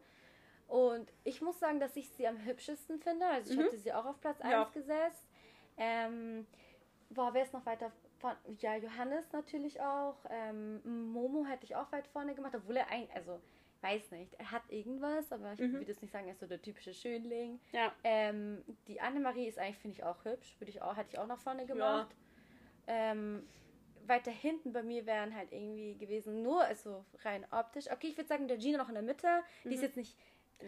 Und ich muss sagen, dass ich sie am hübschesten finde. Also ich Mhm. hätte sie auch auf Platz 1 Ja. gesetzt. Ähm, boah, wer ist noch weiter vorne? Ja, Johannes natürlich auch. Ähm, Momo hätte ich auch weit vorne gemacht, obwohl er eigentlich, also weiß nicht, er hat irgendwas, aber ich Mhm. würde jetzt nicht sagen, er ist so der typische Schönling. ja. Ähm, die Annemarie ist eigentlich, finde ich, auch hübsch. Würde ich auch, hätte ich auch nach vorne gemacht. Ähm, weiter hinten bei mir wären halt irgendwie gewesen, nur also rein optisch. Okay, ich würde sagen, der Gina noch in der Mitte. Die ist jetzt nicht.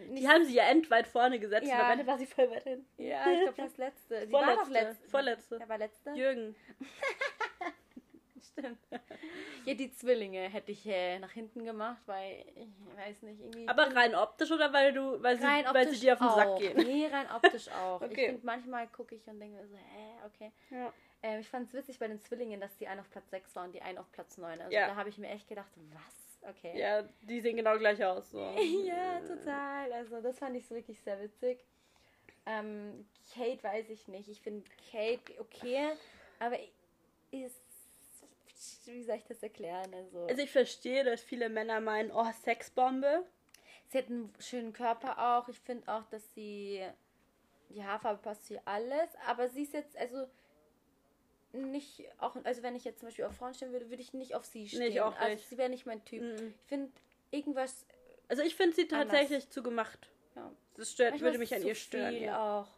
nicht Die haben sie ja endweit vorne gesetzt Ja. Ende war sie voll weit hinten. ja, ich glaube, fast letzte. Die war doch Vorletzte. letzte. Vorletzte. Der war letzte. Jürgen. Stimmt. Ja, die Zwillinge hätte ich äh, nach hinten gemacht, weil ich weiß nicht, irgendwie. Aber rein optisch oder weil du, weil sie, weil sie dir auf den auch. Sack gehen? Nee, rein optisch auch. Ich Okay. finde, manchmal gucke ich und denke mir so, hä, okay. Ja. Ähm, ich fand es witzig bei den Zwillingen, dass die eine auf Platz 6 war und die eine auf Platz 9. Also Ja. da habe ich mir echt gedacht, was? Okay. ja, die sehen genau gleich aus. So. ja, total. Also das fand ich so wirklich sehr witzig. Ähm, Kate weiß ich nicht. Ich finde Kate okay, aber ist. Wie soll ich das erklären? Also, Also ich verstehe, dass viele Männer meinen, oh, Sexbombe. sie hat einen schönen Körper auch. Ich finde auch, dass sie. Die Haarfarbe passt für alles. Aber sie ist jetzt, also. Nicht auch, also wenn ich jetzt zum Beispiel auf Frauen stehen würde, würde ich nicht auf sie stehen. ich auch Also nicht. sie wäre nicht mein Typ. Mhm. Ich finde irgendwas. Also ich finde sie Anders. tatsächlich zu gemacht. Ja, Das stört, manchmal würde mich an zu ihr stören. Ja. auch.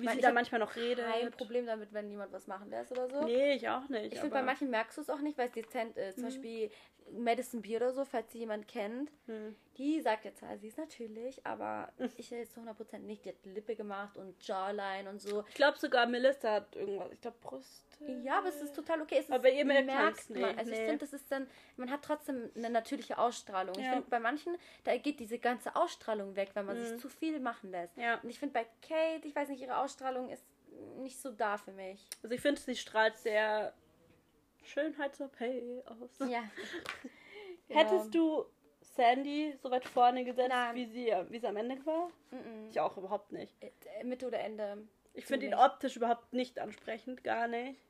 Wie meine, sie da manchmal noch redet. Kein Problem damit, wenn jemand was machen lässt oder so. Nee, ich auch nicht. Ich finde, bei manchen merkst du es auch nicht, weil es dezent ist. Zum Mhm. Beispiel Madison Beer oder so, falls sie jemand kennt. Hm. Die sagt jetzt, ah, sie ist natürlich, aber ich jetzt zu 100% nicht. Die hat Lippe gemacht und Jawline und so. Ich glaube sogar Melissa hat irgendwas. Ich glaube Brust. Ja, aber es ist total okay. Ist, Aber ihr merkt merkt man's man. nicht, Also ich nee. finde, das ist dann, man hat trotzdem eine natürliche Ausstrahlung. Ich Ja. finde, bei manchen, da geht diese ganze Ausstrahlung weg, wenn man Mhm. sich zu viel machen lässt. Ja. Und ich finde, bei Kate, ich weiß nicht, ihre Ausstrahlung ist nicht so da für mich. Also ich finde, sie strahlt sehr Schönheits-OP aus. Ja. Hättest du Sandy so weit vorne gesetzt, Nein. wie sie, wie sie am Ende war? Mhm. Ich auch überhaupt nicht. Äh, Mitte oder Ende. Ich finde ihn optisch überhaupt nicht ansprechend, gar nicht.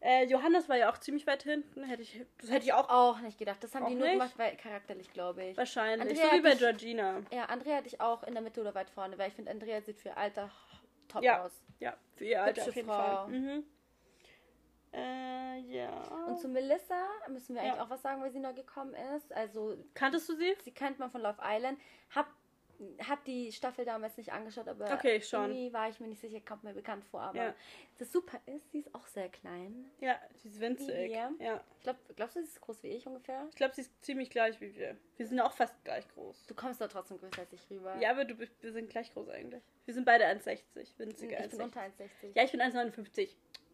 Äh, Johannes war ja auch ziemlich weit hinten. Hätte ich, das hätte ich auch Auch nicht gedacht. Das haben die nur nicht? gemacht, weil charakterlich, glaube ich. wahrscheinlich. Andrea so wie bei dich- Georgina. Ja, Andrea hatte ich auch in der Mitte oder weit vorne, weil ich finde, Andrea sieht für Alter top Ja. aus. Ja, für ihr Alter Hübsche auf jeden Frau. Fall. Mhm. Äh, ja. Und zu Melissa müssen wir Ja. eigentlich auch was sagen, weil sie neu gekommen ist. Also, Kanntest du sie? sie kennt man von Love Island. Hab, hab die Staffel damals nicht angeschaut, aber Okay, irgendwie war ich mir nicht sicher, kommt mir bekannt vor. Aber Ja. das super ist, sie ist auch sehr klein. Ja, sie ist winzig. Ja. Ich glaub, glaubst du, sie ist groß wie ich ungefähr? Ich glaube, sie ist ziemlich gleich wie wir. Wir sind auch fast gleich groß. Du kommst doch trotzdem größer als ich rüber. Ja, aber du, wir sind gleich groß eigentlich. Wir sind beide 1,60. Winzige ich bin 1,60. unter 1,60. Ja, ich bin 1,59.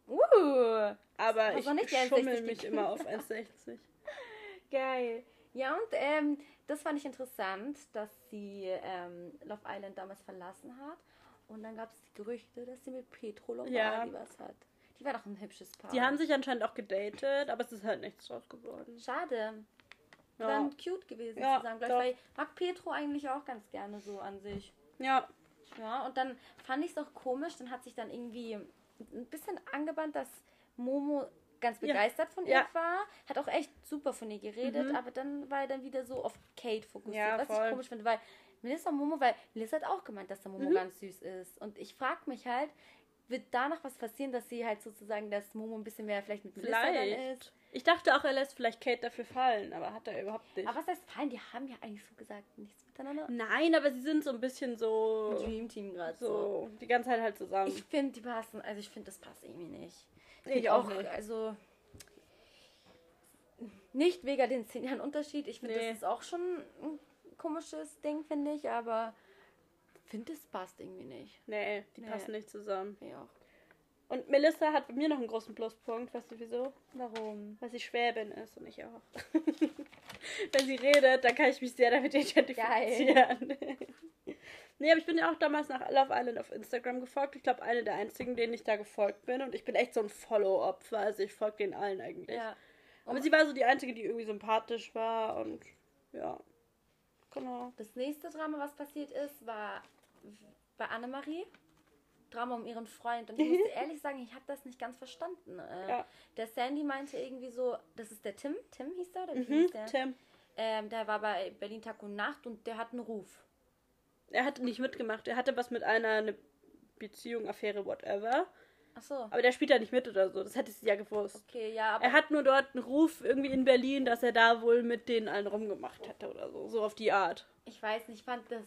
Uh, Aber ich schummel 1,60 mich immer auf 1,60. Geil. Ja, und ähm, das fand ich interessant, dass sie ähm, Love Island damals verlassen hat. Und dann gab es die Gerüchte, dass sie mit Petro Lombardi Ja. was hat. Die war doch ein hübsches Paar. Die haben sich anscheinend auch gedatet, aber es ist halt nichts draus geworden. Schade. Ja. Dann cute gewesen Ja, zusammen. Gleich, weil ich mag Petro eigentlich auch ganz gerne so an sich. Ja, Ja, und dann fand ich es auch komisch, dann hat sich dann irgendwie ein bisschen angebannt, dass Momo ganz Ja. begeistert von ihr Ja. war. Hat auch echt super von ihr geredet, Mhm. aber dann war er dann wieder so auf Kate fokussiert, Ja, was voll. ich komisch finde, weil Melissa und Momo, weil Melissa hat auch gemeint, dass der Momo Mhm. ganz süß ist. Und ich frage mich halt, wird da noch was passieren, dass sie halt sozusagen, dass Momo ein bisschen mehr vielleicht mit Melissa dann vielleicht. ist? Ich dachte auch, er lässt vielleicht Kate dafür fallen, aber hat er überhaupt nicht. Aber was heißt fein? Die haben ja eigentlich so gesagt nichts miteinander. Nein, aber sie sind so ein bisschen so. Dream Team gerade so. So, die ganze Zeit halt zusammen. Ich finde, die passen, also ich finde, das passt irgendwie nicht. Ich Find auch nicht. Also nicht wegen den 10 Jahren Unterschied. Ich finde, Nee. das ist auch schon ein komisches Ding, finde ich, aber finde, es passt irgendwie nicht. Nee, die Nee. passen nicht zusammen. Ja. Und Melissa hat bei mir noch einen großen Pluspunkt. Weißt du wieso? Warum? Weil sie Schwäbin ist und ich auch. Wenn sie redet, dann kann ich mich sehr damit identifizieren. nee, aber ich bin ja auch damals nach Love Island auf Instagram gefolgt. Ich glaube, eine der einzigen, denen ich da gefolgt bin. Und ich bin echt so ein Follow-Opfer. Also ich folge den allen eigentlich. Ja. Aber sie war so die einzige, die irgendwie sympathisch war. Und ja, genau. Das nächste Drama, was passiert ist, war bei Annemarie. Drama um ihren Freund. Und ich muss ehrlich sagen, ich habe das nicht ganz verstanden. Äh, Ja. Der Sandy meinte irgendwie so, das ist der Tim. Tim hieß der? Oder wie Mhm, hieß der? Tim. Ähm, der war bei Berlin Tag und Nacht und der hat einen Ruf. Er hatte nicht mitgemacht. Er hatte was mit einer eine Beziehung, Affäre, whatever. Ach so. Aber der spielt da nicht mit oder so. Das hätte sie ja gewusst. Okay, ja, aber Er hat nur dort einen Ruf irgendwie in Berlin, dass er da wohl mit denen allen rumgemacht hätte oder so. So auf die Art. ich weiß nicht, ich fand das.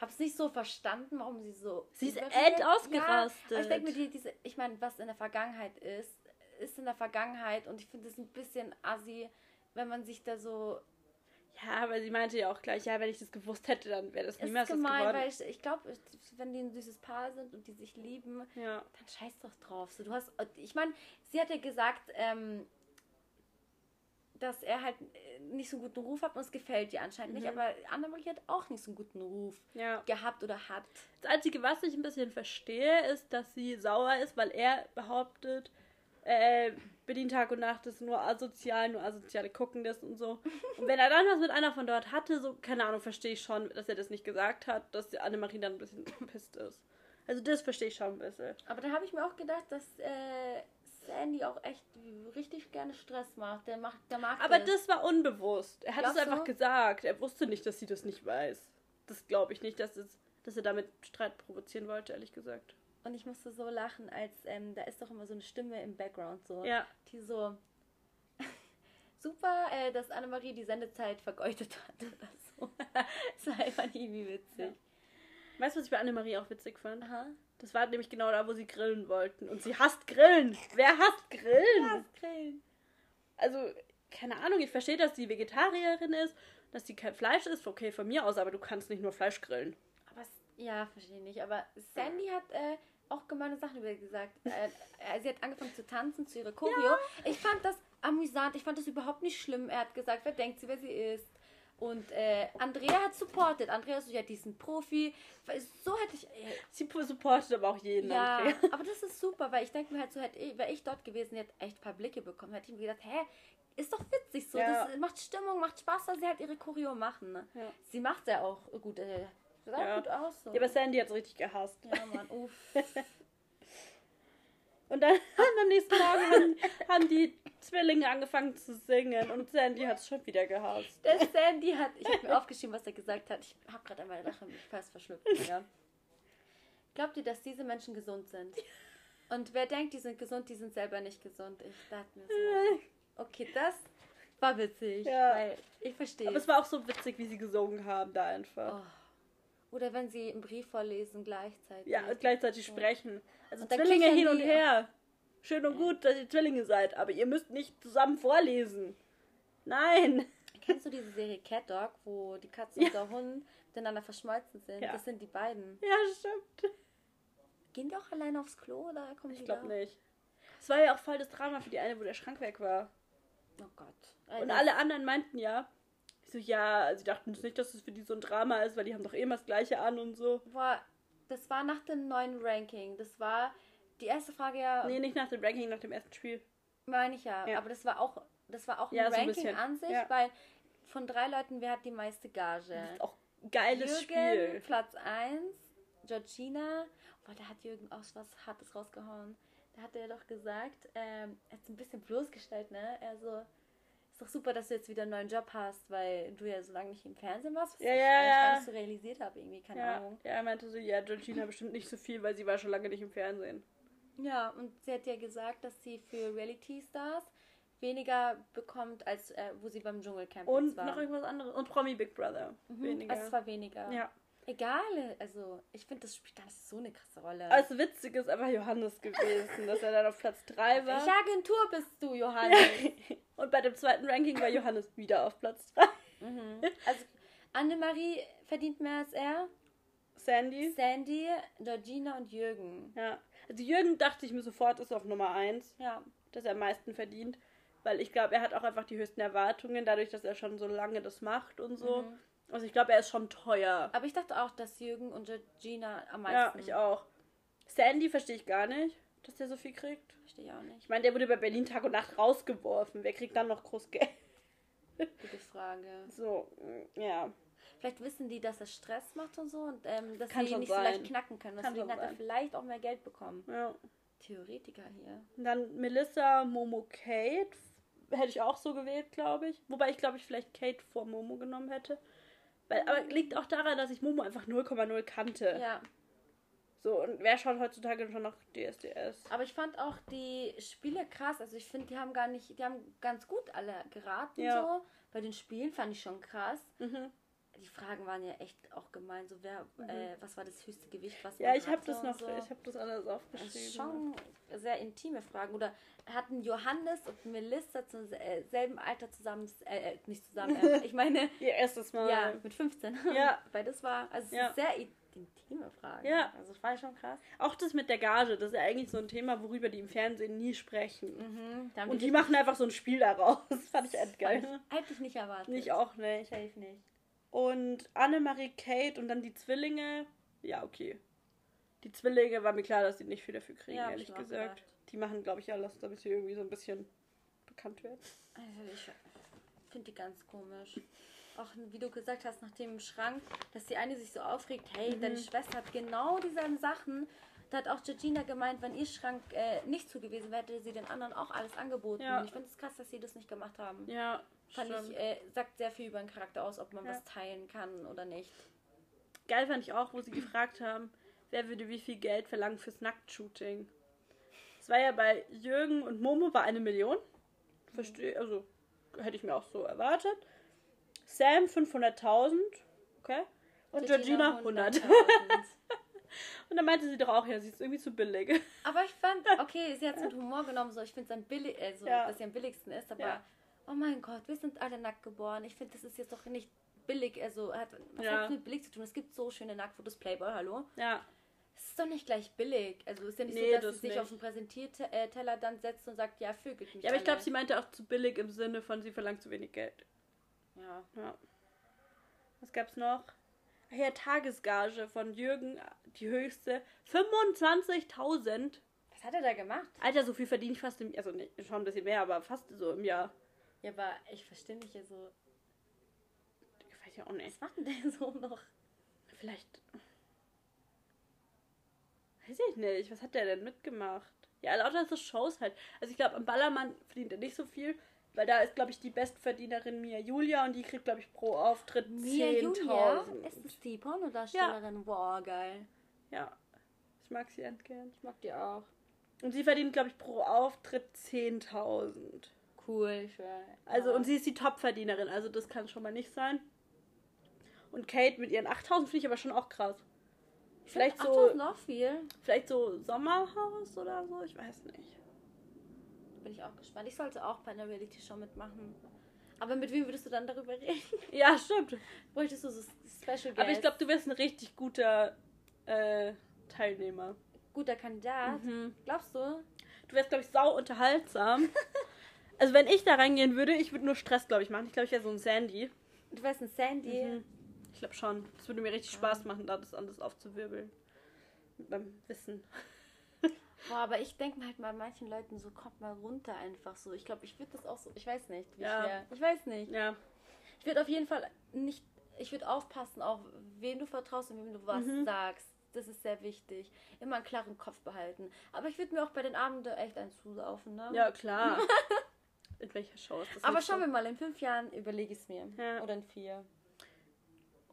Hab's nicht so verstanden, warum sie so. Sie ist echt ausgerastet. Ja, ich denke mir, die, diese, ich meine, was in der Vergangenheit ist, ist in der Vergangenheit und ich finde es ein bisschen assi, wenn man sich da so. Ja, aber sie meinte ja auch gleich, ja, wenn ich das gewusst hätte, dann wäre das niemals ist gemein, geworden. weil ich, ich glaube, wenn die ein süßes Paar sind und die sich lieben, ja. dann scheiß doch drauf. So, du hast, ich meine, sie hat ja gesagt, ähm, dass er halt äh, nicht so einen guten Ruf hat und es gefällt ihr anscheinend nicht, Mhm. aber Annemarie hat auch nicht so einen guten Ruf ja. gehabt oder hat. Das Einzige, was ich ein bisschen verstehe, ist, dass sie sauer ist, weil er behauptet, äh, Berlin Tag und Nacht ist nur asozial, nur asoziale gucken das und so. Und wenn er dann was mit einer von dort hatte, so, keine Ahnung, verstehe ich schon, dass er das nicht gesagt hat, dass Annemarie dann ein bisschen pisst ist. Also das verstehe ich schon ein bisschen. Aber da habe ich mir auch gedacht, dass äh, Sandy auch echt richtig gerne Stress macht. Der macht, der mag Aber das war unbewusst. Er hat es einfach du? gesagt. Er wusste nicht, dass sie das nicht weiß. Das glaube ich nicht, dass, es, dass er damit Streit provozieren wollte, ehrlich gesagt. Und ich musste so lachen, als ähm, da ist doch immer so eine Stimme im Background so, Ja. die so super, äh, dass Annemarie die Sendezeit vergeudet hat oder so. das war einfach irgendwie witzig. Weißt du, was ich bei Annemarie auch witzig fand? Aha. Das war nämlich genau da, wo sie grillen wollten. Und sie hasst Grillen. Wer hasst Grillen? Grillen. Also, keine Ahnung, ich verstehe, dass sie Vegetarierin ist, dass sie kein Fleisch isst. Okay, von mir aus, aber du kannst nicht nur Fleisch grillen. Aber ja, verstehe nicht. Aber Sandy hat äh, auch gemeine Sachen über ihr gesagt. Äh, äh, sie hat angefangen zu tanzen zu ihrer Choreo. Ich fand das amüsant. Ich fand das überhaupt nicht schlimm. Er hat gesagt, wer denkt sie, wer sie ist. Und äh, Andrea hat supportet. Andrea so, ja, die ist ein Profi. So hätte ich. Äh, Sie supportet aber auch jeden, ja, Andrea. aber das ist super, weil ich denke mir halt so, hätte ich, wäre ich dort gewesen, hätte echt ein paar Blicke bekommen. Hätte ich mir gedacht, hä, ist doch witzig so. Ja. Das macht Stimmung, macht Spaß, dass sie halt ihre Choreo machen. Ne? Ja. Sie macht ja auch gut. Äh, sah Ja. gut aus. So. Ja, aber Sandy hat es richtig gehasst. Ja, Mann, uff. Und dann am nächsten Morgen haben, haben die Zwillinge angefangen zu singen und Sandy hat es schon wieder gehasst. Der Sandy hat, ich habe mir aufgeschrieben, was er gesagt hat. Ich habe gerade einmal Lache mich fast verschluckt. Ja. Glaubt ihr, dass diese Menschen gesund sind? Und wer denkt, die sind gesund, die sind selber nicht gesund? Ich dachte mir so, okay, das war witzig. Ja. Weil ich verstehe. Aber es war auch so witzig, wie sie gesungen haben da einfach. Oh. Oder wenn sie einen Brief vorlesen gleichzeitig. Ja, und gleichzeitig sprechen. Also Und Zwillinge hin und her. Schön und gut, dass ihr Zwillinge seid, aber ihr müsst nicht zusammen vorlesen. Nein. Kennst du diese Serie Cat Dog, wo die Katze Ja. und der Hund miteinander verschmolzen sind? Ja. Das sind die beiden. Ja, stimmt. Gehen die auch alleine aufs Klo oder kommen Ich die glaube nicht. Es war ja auch voll das Drama für die eine, wo der Schrank weg war. Oh Gott. Und Das- alle anderen meinten ja. So, ja, sie dachten nicht, dass es für die so ein Drama ist, weil die haben doch eh immer das Gleiche an und so. Boah, das war nach dem neuen Ranking. Das war die erste Frage ja, Nee, nicht nach dem Ranking, nach dem ersten Spiel. meine ich ja. Ja. Aber das war auch, das war auch ein Ja, so ein Ranking an sich, Ja. weil von drei Leuten, wer hat die meiste Gage? Das ist auch ein geiles Jürgen, Spiel. Platz 1, Georgina. Boah, da hat Jürgen auch was Hartes rausgehauen. Da hat er doch gesagt, ähm, er hat es ein bisschen bloßgestellt, ne? Er so, ist doch super, dass du jetzt wieder einen neuen Job hast, weil du ja so lange nicht im Fernsehen warst, was Ja, ich ja, ja. gar nicht so realisiert habe, irgendwie, keine Ja, Ahnung. ja, er meinte so, ja, Georgina bestimmt nicht so viel, weil sie war schon lange nicht im Fernsehen. Ja, und sie hat ja gesagt, dass sie für Reality Stars weniger bekommt, als äh, wo sie beim Dschungelcamp Und war. noch irgendwas anderes. Und Promi Big Brother. Mhm, Weniger. Es war weniger. ja. Egal, also ich finde, das spielt gar nicht so eine krasse Rolle. Aber das Witzige ist einfach Johannes gewesen, dass er dann auf Platz 3 war. Welche Agentur bist du, Johannes? Und bei dem zweiten Ranking war Johannes wieder auf Platz 3. mhm. Also Annemarie verdient mehr als er. Sandy. Sandy, Georgina und Jürgen. Ja. Also Jürgen dachte ich mir sofort, ist auf Nummer 1, Ja. dass er am meisten verdient. Weil ich glaube, er hat auch einfach die höchsten Erwartungen, dadurch, dass er schon so lange das macht und so. Mhm. Also ich glaube, er ist schon teuer. Aber ich dachte auch, dass Jürgen und Georgina am Ja, meisten. ich auch. Sandy verstehe ich gar nicht, dass der so viel kriegt. Verstehe ich auch nicht. Ich meine, der wurde bei Berlin Tag und Nacht rausgeworfen. Wer kriegt dann noch groß Geld? Gute Frage. So, mm, ja. Vielleicht wissen die, dass er Stress macht und so und ähm, dass Kann schon nicht so sein. leicht knacken können. Kann Deswegen hat er sein. vielleicht auch mehr Geld bekommen. ja. Theoretiker hier. Und dann Melissa, Momo, Kate. Hätte ich auch so gewählt, glaube ich. Wobei ich, glaube ich, vielleicht Kate vor Momo genommen hätte. Weil, aber liegt auch daran, dass ich Momo einfach 0,0 kannte. Ja. So, und wer schaut heutzutage schon noch DSDS? Aber ich fand auch die Spiele krass. Also ich finde, die haben gar nicht, die haben ganz gut alle geraten Ja. so. Bei den Spielen fand ich schon krass. Mhm. Die Fragen waren ja echt auch gemein. So wer, äh, was war das höchste Gewicht, was Ja, ich habe das noch, So. ich habe das alles aufgeschrieben. ist schon sehr intime Fragen. Oder hatten Johannes und Melissa zum äh, selben Alter zusammen, äh, äh, nicht zusammen, äh, ich meine, Ihr erstes Mal. ja, mit 15. Ja. Weil das war, also Ja. sehr intime Fragen. Ja. Also das war schon krass. Auch das mit der Gage, das ist ja eigentlich so ein Thema, worüber die im Fernsehen nie sprechen. Mhm. Und die machen einfach so ein Spiel daraus. Das fand ich echt geil. Hätte ich nicht erwartet. Ich auch nicht. Safe nicht. Und Annemarie, Kate und dann die Zwillinge. Ja, okay. Die Zwillinge war mir klar, dass sie nicht viel dafür kriegen, Ja, ehrlich gesagt. gedacht. Die machen, glaube ich, alles, damit sie irgendwie so ein bisschen bekannt werden. Also ich finde die ganz komisch. Auch wie du gesagt hast, nach dem Schrank, dass die eine sich so aufregt, hey, Mhm. deine Schwester hat genau dieselben Sachen. Da hat auch Georgina gemeint, wenn ihr Schrank äh, nicht zu gewesen wäre, hätte sie den anderen auch alles angeboten. Ja. Und ich finde es krass, dass sie das nicht gemacht haben. Ja, Fand stimmt. ich, äh, sagt sehr viel über den Charakter aus, ob man Ja. was teilen kann oder nicht. Geil fand ich auch, wo sie gefragt haben, wer würde wie viel Geld verlangen fürs Nacktshooting. Es war ja bei Jürgen und Momo war eine Million. Verstehe, also hätte ich mir auch so erwartet. Sam 500.000, okay. Und Georgina 100. 100.000. Und dann meinte sie doch auch, ja, sie ist irgendwie zu billig. Aber ich fand, okay, sie hat es mit Humor genommen, so ich finde es am billig, also, Ja. dass sie am billigsten ist, aber Ja. oh mein Gott, wir sind alle nackt geboren. Ich finde, das ist jetzt doch nicht billig, also hat was Ja. hat mit billig zu tun? Es gibt so schöne Nacktfotos, Playboy, hallo. Ja, Es ist doch nicht gleich billig. Also ist ja nicht Nee, so, dass das sie sich nicht. auf den Präsentierteller dann setzt und sagt, ja, vögelt mich. ja aber ich glaube, sie meinte auch zu billig im Sinne von, sie verlangt zu wenig Geld. Ja. Ja. Was gab's noch? Ja, Tagesgage von Jürgen, die höchste. 25.000. Was hat er da gemacht? Alter, so viel verdiene ich fast im Also nicht, schon ein bisschen mehr, aber fast so im Jahr. Ja, aber ich verstehe nicht, also, Ich weiß ja auch nicht. was macht denn der so noch? Vielleicht. Weiß ich nicht. Was hat der denn mitgemacht? Ja, lauter so Shows halt. Also ich glaube, am Ballermann verdient er nicht so viel, weil da ist, glaube ich, die Bestverdienerin Mia Julia und die kriegt, glaube ich, pro Auftritt 10.000. Ist das die Pornodarstellerin? Wow, geil. Ja. Ich mag sie end gern. Ich mag die auch. Und sie verdient, glaube ich, pro Auftritt 10.000. Cool, schön. Also, und sie ist die Topverdienerin, also das kann schon mal nicht sein. Und Kate mit ihren 8000 finde ich aber schon auch kraus. Vielleicht so, 8000 auch viel. vielleicht so Sommerhaus oder so, ich weiß nicht. Bin ich auch gespannt. Ich sollte auch bei einer Reality-Show mitmachen. Aber mit wem würdest du dann darüber reden? Ja, stimmt. Bräuchtest du so Special Guest? Aber ich glaube, du wärst ein richtig guter äh, Teilnehmer. Guter Kandidat. Mhm. Glaubst du? Du wärst, glaube ich, sau unterhaltsam. also wenn ich da reingehen würde, ich würde nur Stress, glaube ich, machen. Ich glaube, ich wäre so ein Sandy. Du wärst ein Sandy. Mhm. Ich glaube schon. Es würde mir richtig Spaß machen, da das alles aufzuwirbeln. Mit meinem Wissen. Boah, aber ich denke mir halt bei manchen Leuten so, kommt mal runter einfach so. Ich glaube, ich würde das auch so. Ich weiß nicht, wie Ja. schwer. Ich weiß nicht. Ja. Ich würde auf jeden Fall nicht. Ich würde aufpassen, auch wem du vertraust und wem du was Mhm. sagst. Das ist sehr wichtig. Immer einen klaren Kopf behalten. Aber ich würde mir auch bei den Abenden echt einen zulaufen, ne? Ja, klar. in welcher Show ist das? Aber schauen wir mal, in fünf Jahren überlege ich es mir. Ja. Oder in vier.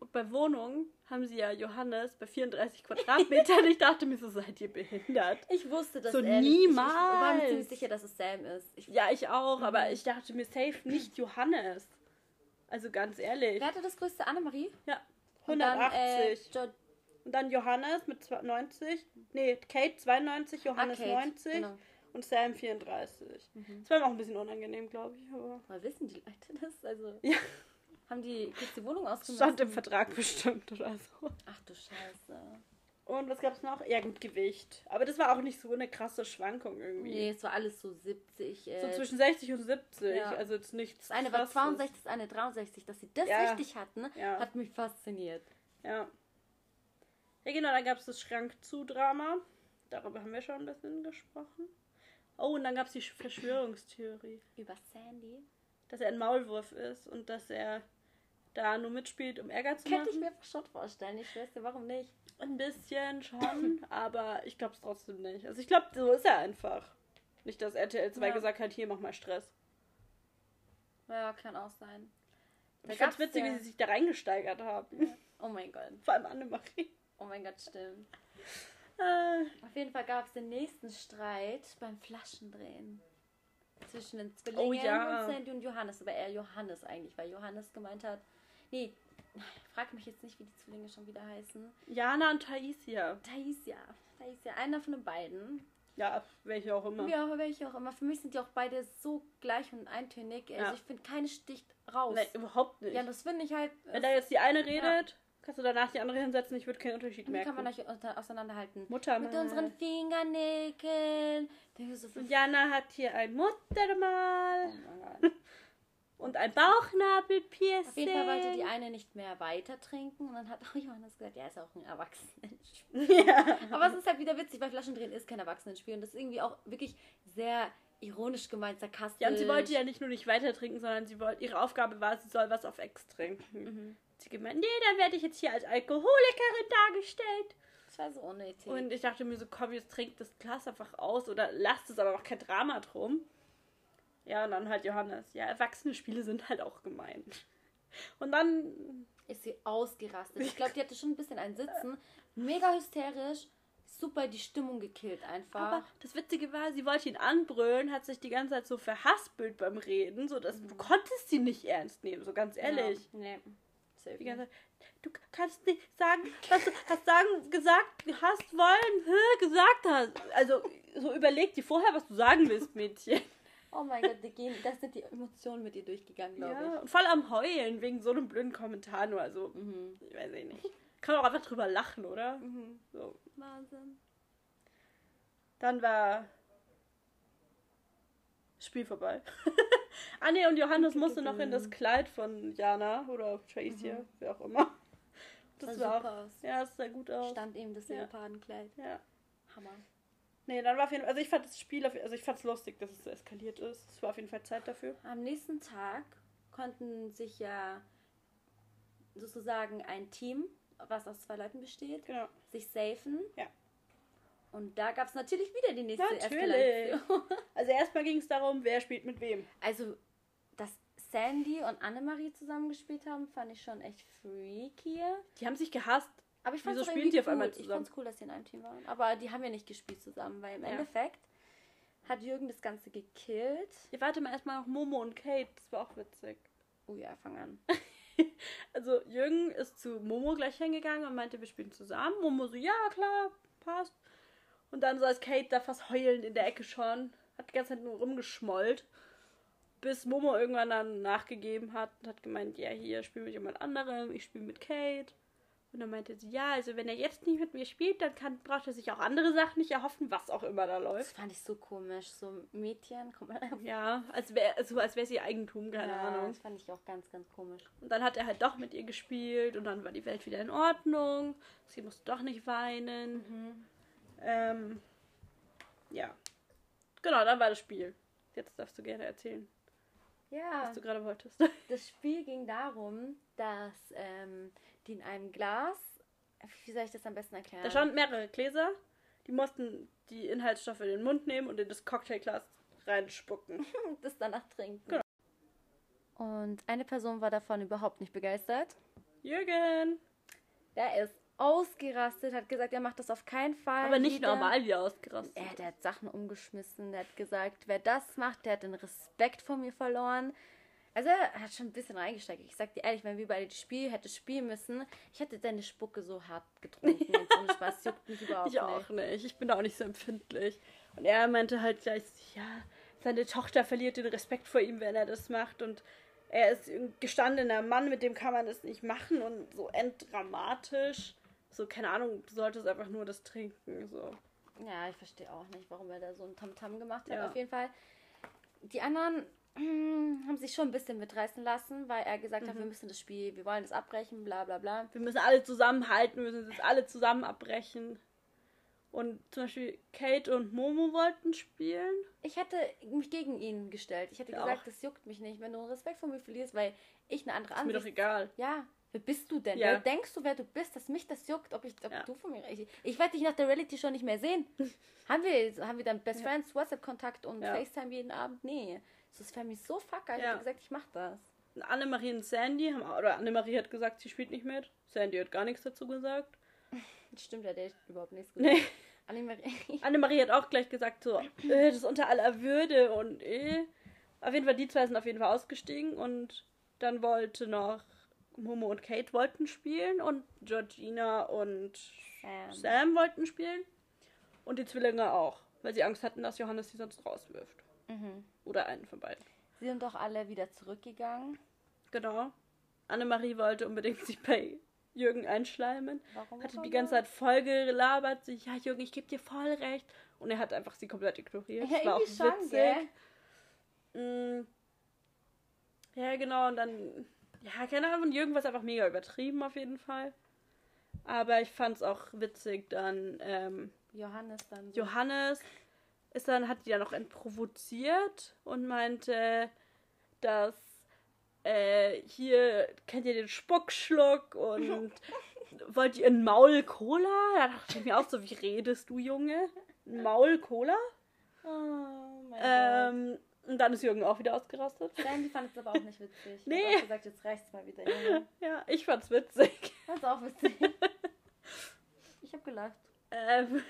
Und bei Wohnungen haben sie ja Johannes bei 34 Quadratmetern. ich dachte mir so, seid ihr behindert? Ich wusste das So ehrlich. Ich, ich war mir niemals. ziemlich sicher, dass es Sam ist. Ich, Ja, ich auch, Mhm. aber ich dachte mir safe nicht Johannes. Also ganz ehrlich. Wer hatte das größte? Annemarie? Ja, Und dann, 180. äh, Und dann Johannes mit 90. Nee, Kate 92, Johannes Ah, Kate, 90 genau. und Sam 34. Mhm. Das war mir auch ein bisschen unangenehm, glaube ich. Aber Mal wissen die Leute das? Also, Ja. Haben die jetzt die Wohnung ausgemessen? Stand im Vertrag bestimmt oder so. Ach du Scheiße. Und was gab's noch? Ja, gut, Gewicht. Aber das war auch nicht so eine krasse Schwankung irgendwie. Nee, es war alles so 70. Äh, So zwischen 60 und 70. Ja. Also jetzt nichts. das eine war Krasses. 62, das eine 63. Dass sie das Ja. richtig hatten, Ja. hat mich fasziniert. Ja. Ja, genau, dann gab es das Schrank-zu-Drama. Darüber haben wir schon ein bisschen gesprochen. Oh, und dann gab es die Verschwörungstheorie, Über Sandy. dass er ein Maulwurf ist und dass er da nur mitspielt, um Ärger zu Könnte ich machen. mir schon vorstellen. Ich schwör's dir, warum nicht? Ein bisschen schon, aber ich glaube es trotzdem nicht. Also ich glaube, so ist er einfach. Nicht, dass RTL 2 Ja. gesagt hat, hier, mach mal Stress. Ja, kann auch sein. Da ich fand's witzig, ja- wie sie sich da reingesteigert haben. Oh mein Gott. Vor allem Annemarie. Oh mein Gott, stimmt. Äh, Auf jeden Fall gab es den nächsten Streit beim Flaschendrehen. Zwischen den Oh Zwillingen ja. und Sandy und Johannes. Aber eher Johannes eigentlich, weil Johannes gemeint hat. Nee, frag mich jetzt nicht, wie die Zwillinge schon wieder heißen. Jana und Taisia. Taisia. Taisia, einer von den beiden. Ja, welche auch immer. Ja, welche auch immer. Für mich sind die auch beide so gleich und eintönig. Also Ja. ich finde, keine sticht raus. Nee, überhaupt nicht. ja, das finde ich halt. Wenn da jetzt die eine redet, kannst du danach die andere hinsetzen. Ich würde keinen Unterschied merken. kann man euch auseinanderhalten? Mutter Mit unseren Fingernägeln. So, Jana hat hier ein Muttermal Oh mein Gott. und ein Bauchnabelpiercing. Auf jeden Fall wollte die eine nicht mehr weiter trinken und dann hat auch Johannes gesagt, ja, ist auch ein Erwachsenenspiel. ja. Aber es ist halt wieder witzig, weil Flaschendrehen ist kein Erwachsenenspiel und das ist irgendwie auch wirklich sehr ironisch gemeint, sarkastisch. ja, und sie wollte ja nicht nur nicht weiter trinken, sondern sie wollte, ihre Aufgabe war, sie soll was auf Ex trinken. Mhm. Sie gemeint, nee, dann werde ich jetzt hier als Alkoholikerin dargestellt. Das war so unnötig. Und ich dachte mir so, komm, jetzt trinkt das Glas einfach aus oder lasst es aber auch kein Drama drum. Ja, und dann halt Johannes. Ja, erwachsene Spiele sind halt auch gemein. Und dann, ist sie ausgerastet. Ich glaube, die hatte schon ein bisschen ein Sitzen. Mega hysterisch. Super die Stimmung gekillt einfach. aber das Witzige war, sie wollte ihn anbrüllen, hat sich die ganze Zeit so verhaspelt beim Reden, so dass du konntest sie nicht ernst nehmen, so ganz ehrlich. Ja, nee. Safe Die ganze. Zeit, du kannst nicht sagen, was du hast sagen, gesagt hast wollen, gesagt hast. Also, so überleg dir vorher, was du sagen willst, Mädchen. Oh mein Gott, die gehen, das sind die Emotionen mit ihr durchgegangen, glaube Ja, und voll am Heulen wegen so einem blöden Kommentar nur. Also, ich. Mhm. ich weiß eh nicht. Kann man auch einfach drüber lachen, oder? Mhm. So. Wahnsinn. Dann war Spiel vorbei. ah nee, und Johannes musste noch in das Kleid von Jana oder Tracy, wer auch immer. Das Sah war super auch, aus. ja, das sah gut aus. Stand eben das Ja. Leopardenkleid. Ja. Hammer. Nee, dann war auf jeden Fall, also ich fand das Spiel, auf, also ich fand es lustig, dass es so eskaliert ist. Es war auf jeden Fall Zeit dafür. Am nächsten Tag konnten sich ja sozusagen ein Team, was aus zwei Leuten besteht, Genau. sich safen. Ja. Und da gab es natürlich wieder die nächste Natürlich. Eskalation. Also erstmal ging es darum, wer spielt mit wem. Also, dass Sandy und Annemarie zusammengespielt haben, fand ich schon echt freaky. Die haben sich gehasst. Aber ich fand Wieso es die auf cool. einmal Ich zusammen? fand's cool, dass sie in einem Team waren. Aber die haben ja nicht gespielt zusammen, weil im Ja. Endeffekt hat Jürgen das Ganze gekillt. Ja, warte mal erstmal noch Momo und Kate. Das war auch witzig. Oh ja, fang an. Also Jürgen ist zu Momo gleich hingegangen und meinte, wir spielen zusammen. Momo so, ja, klar, passt. Und dann saß Kate da fast heulend in der Ecke schon. Hat die ganze Zeit nur rumgeschmollt. Bis Momo irgendwann dann nachgegeben hat und hat gemeint, ja, hier, spiel mit jemand anderem, ich spiele mit Kate. Und dann meinte sie, ja, also wenn er jetzt nicht mit mir spielt, dann kann, braucht er sich auch andere Sachen nicht erhoffen, was auch immer da Das läuft. fand ich so komisch. So Mädchen, guck mal. Ja, als wäre also als wär sie Eigentum, keine ja, Ahnung. Das fand ich auch ganz, ganz komisch. Und dann hat er halt doch mit ihr gespielt und dann war die Welt wieder in Ordnung. Sie musste doch nicht weinen. Mhm. Ähm, ja. Genau, dann war das Spiel. Jetzt darfst du gerne erzählen, Ja, was du gerade wolltest. das Spiel ging darum, dass ähm, die in einem Glas. Wie soll ich das am besten erklären? Da standen mehrere Gläser. Die mussten die Inhaltsstoffe in den Mund nehmen und in das Cocktailglas reinspucken. das danach trinken. Genau. Und eine Person war davon überhaupt nicht begeistert. Jürgen! Der ist ausgerastet, hat gesagt, er macht das auf keinen Fall. Aber nicht wieder. normal wie ausgerastet. Er, der hat Sachen umgeschmissen, der hat gesagt, wer das macht, der hat den Respekt vor mir verloren. Also er hat schon ein bisschen reingesteckt. Ich sag dir ehrlich, wenn wir beide das Spiel hätte spielen müssen, ich hätte deine Spucke so hart getrunken. Jetzt ohne Spaß, juckt mich überhaupt Ich auch nicht. nicht. Ich bin da auch nicht so empfindlich. Und er meinte halt gleich, ja, seine Tochter verliert den Respekt vor ihm, wenn er das macht. Und er ist ein gestandener Mann, mit dem kann man das nicht machen und so enddramatisch. So, keine Ahnung, du solltest einfach nur das trinken. So. Ja, ich verstehe auch nicht, warum er da so ein Tamtam gemacht hat. Ja. Auf jeden Fall. Die anderen haben sich schon ein bisschen mitreißen lassen, weil er gesagt hat, wir müssen das Spiel, wir wollen das abbrechen, bla bla bla. Wir müssen alle zusammenhalten, wir müssen das alle zusammen abbrechen. Und zum Beispiel Kate und Momo wollten spielen. Ich hätte mich gegen ihn gestellt. Ich hätte Ja, gesagt, auch. das juckt mich nicht, wenn du Respekt vor mir verlierst, weil ich eine andere Ist mir doch Ansicht. egal. Ja, wer bist du denn? Ja. Wer denkst du, wer du bist, dass mich das juckt, ob ich ob Ja. du von mir ich, ich werde dich nach der Reality schon nicht mehr sehen. haben wir haben wir dann Best Friends, WhatsApp Kontakt und. FaceTime jeden Abend? Nee. Das wäre mir so fuck, ich Ja. hätte gesagt, ich mach das. Annemarie und Sandy haben, oder Annemarie hat gesagt, sie spielt nicht mit. Sandy hat gar nichts dazu gesagt. Das stimmt ja, der ist überhaupt nichts Nee. Annemarie. Annemarie hat auch gleich gesagt, so, äh, das ist unter aller Würde und äh. Auf jeden Fall, die zwei sind auf jeden Fall ausgestiegen und dann wollte noch Momo und Kate wollten spielen und Georgina und Ähm, Sam wollten spielen. Und die Zwillinge auch, weil sie Angst hatten, dass Johannes sie sonst rauswirft. mhm. Oder einen von beiden. Sie sind doch alle wieder zurückgegangen. Genau. Annemarie wollte unbedingt sich bei Jürgen einschleimen. Warum? Hatte die ganze Zeit voll gelabert, sich, ja Jürgen, ich gebe dir voll recht. Und er hat einfach sie komplett ignoriert. Ja, Das war auch schon, witzig. gell? Mm. Ja, genau, und dann, ja, keine Ahnung, Jürgen war es einfach mega übertrieben auf jeden Fall. Aber ich fand es auch witzig, dann, ähm, Johannes dann. so. Johannes ist dann, hat die dann noch entprovoziert und meinte, dass äh, hier kennt ihr den Spuckschluck und wollt ihr ein Maul Cola? Da dachte ich mir auch so, wie redest du, Junge? Ein Maul Cola? Oh mein Gott. Ähm, und dann ist Jürgen auch wieder ausgerastet. Sandy fand es aber auch nicht witzig. Nee. Hat auch gesagt, jetzt reicht's mal wieder. Junge. Ja, ich fand's witzig. Fand's auch witzig. Ich habe gelacht. Ähm,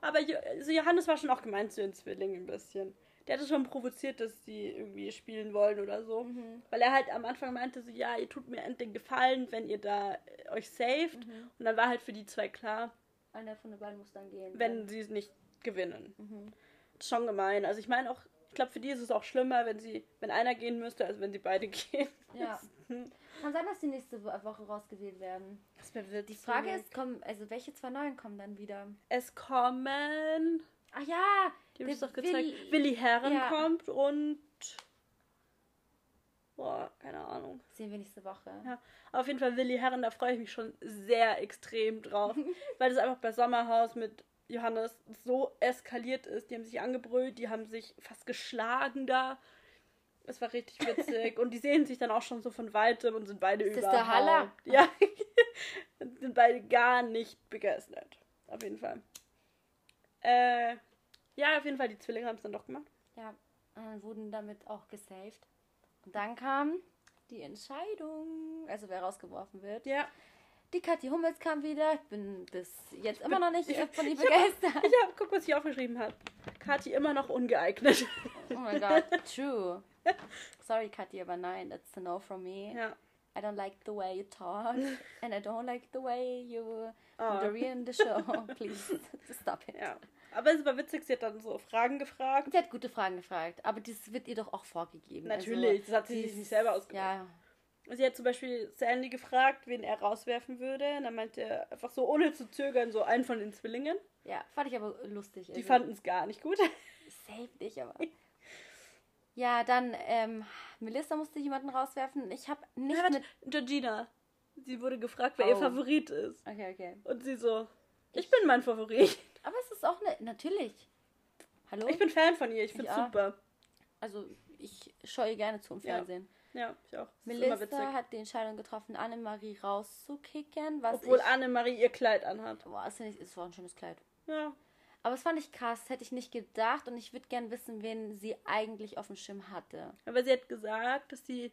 aber also Johannes war schon auch gemeint zu den Zwillingen ein bisschen. Der hatte schon provoziert, dass die irgendwie spielen wollen oder so. Mhm. Weil er halt am Anfang meinte so, ja, ihr tut mir endlich Gefallen, wenn ihr da äh, euch saved. Mhm. Und dann war halt für die zwei klar, Einer von den beiden muss dann gehen. wenn sie es nicht gewinnen. Mhm. Das ist schon gemein. Also ich meine auch, ich glaube für die ist es auch schlimmer, wenn sie, wenn einer gehen müsste, als wenn sie beide gehen. Ja. Kann sein, dass die nächste Wo- Woche rausgewählt werden. Das witzig. Die Frage ist, kommen, also welche zwei neuen kommen dann wieder? es kommen, Ach ja! die habe ich der doch gezeigt, Willi- Willi Herren Ja. kommt und boah, keine Ahnung. Sehen wir nächste Woche. Ja, auf jeden Fall Willi Herren, da freue ich mich schon sehr extrem drauf, weil das einfach bei Sommerhaus mit Johannes so eskaliert ist. Die haben sich angebrüllt, die haben sich fast geschlagen da. Es war richtig witzig und die sehen sich dann auch schon so von weitem und sind beide Ist das überhaupt. der Haller? Ja, sind beide gar nicht begeistert. Auf jeden Fall. Äh, ja, auf jeden Fall, die Zwillinge haben es dann doch gemacht. Ja, äh, wurden damit auch gesaved. Und dann kam die Entscheidung, also wer rausgeworfen wird. Ja. Die Kathi Hummels kam wieder. Ich bin bis jetzt immer noch nicht ich- von ihr hab- begeistert. Ich hab, guck, was ich aufgeschrieben habe. Kathi immer noch ungeeignet. Oh mein Gott, true. Sorry, Kathi, aber nein, that's a no from me. ja. I don't like the way you talk, and I don't like the way you Oh. moderieren the show. Please, stop it. Ja. Aber es war witzig, sie hat dann so Fragen gefragt. Sie hat gute Fragen gefragt, aber das wird ihr doch auch vorgegeben. Natürlich, also, das hat sie sich nicht selber ausgedacht. Ja, Sie hat zum Beispiel Sandy gefragt, wen er rauswerfen würde. Und dann meinte er einfach so, ohne zu zögern, so einen von den Zwillingen. ja, fand ich aber lustig. Die also. fanden es gar nicht gut. Safe dich, aber. Ja, dann, ähm, Melissa musste jemanden rauswerfen. Ich habe nicht Ja, mit. Georgina. Sie wurde gefragt, wer ihr Oh. Favorit ist. Okay, okay. Und sie so, ich bin mein Favorit. Aber es ist auch ne, natürlich. Hallo? Ich bin Fan von ihr, ich Ich auch. super. also, ich schaue ihr gerne zu im Ja. Ja, ich auch. Das. Melissa hat die Entscheidung getroffen, Annemarie rauszukicken, was Obwohl ich... Annemarie ihr Kleid anhat. Boah, das, das war ein schönes Kleid. Ja. Aber das fand ich krass, hätte ich nicht gedacht und ich würde gern wissen, wen sie eigentlich auf dem Schirm hatte. Aber sie hat gesagt, dass sie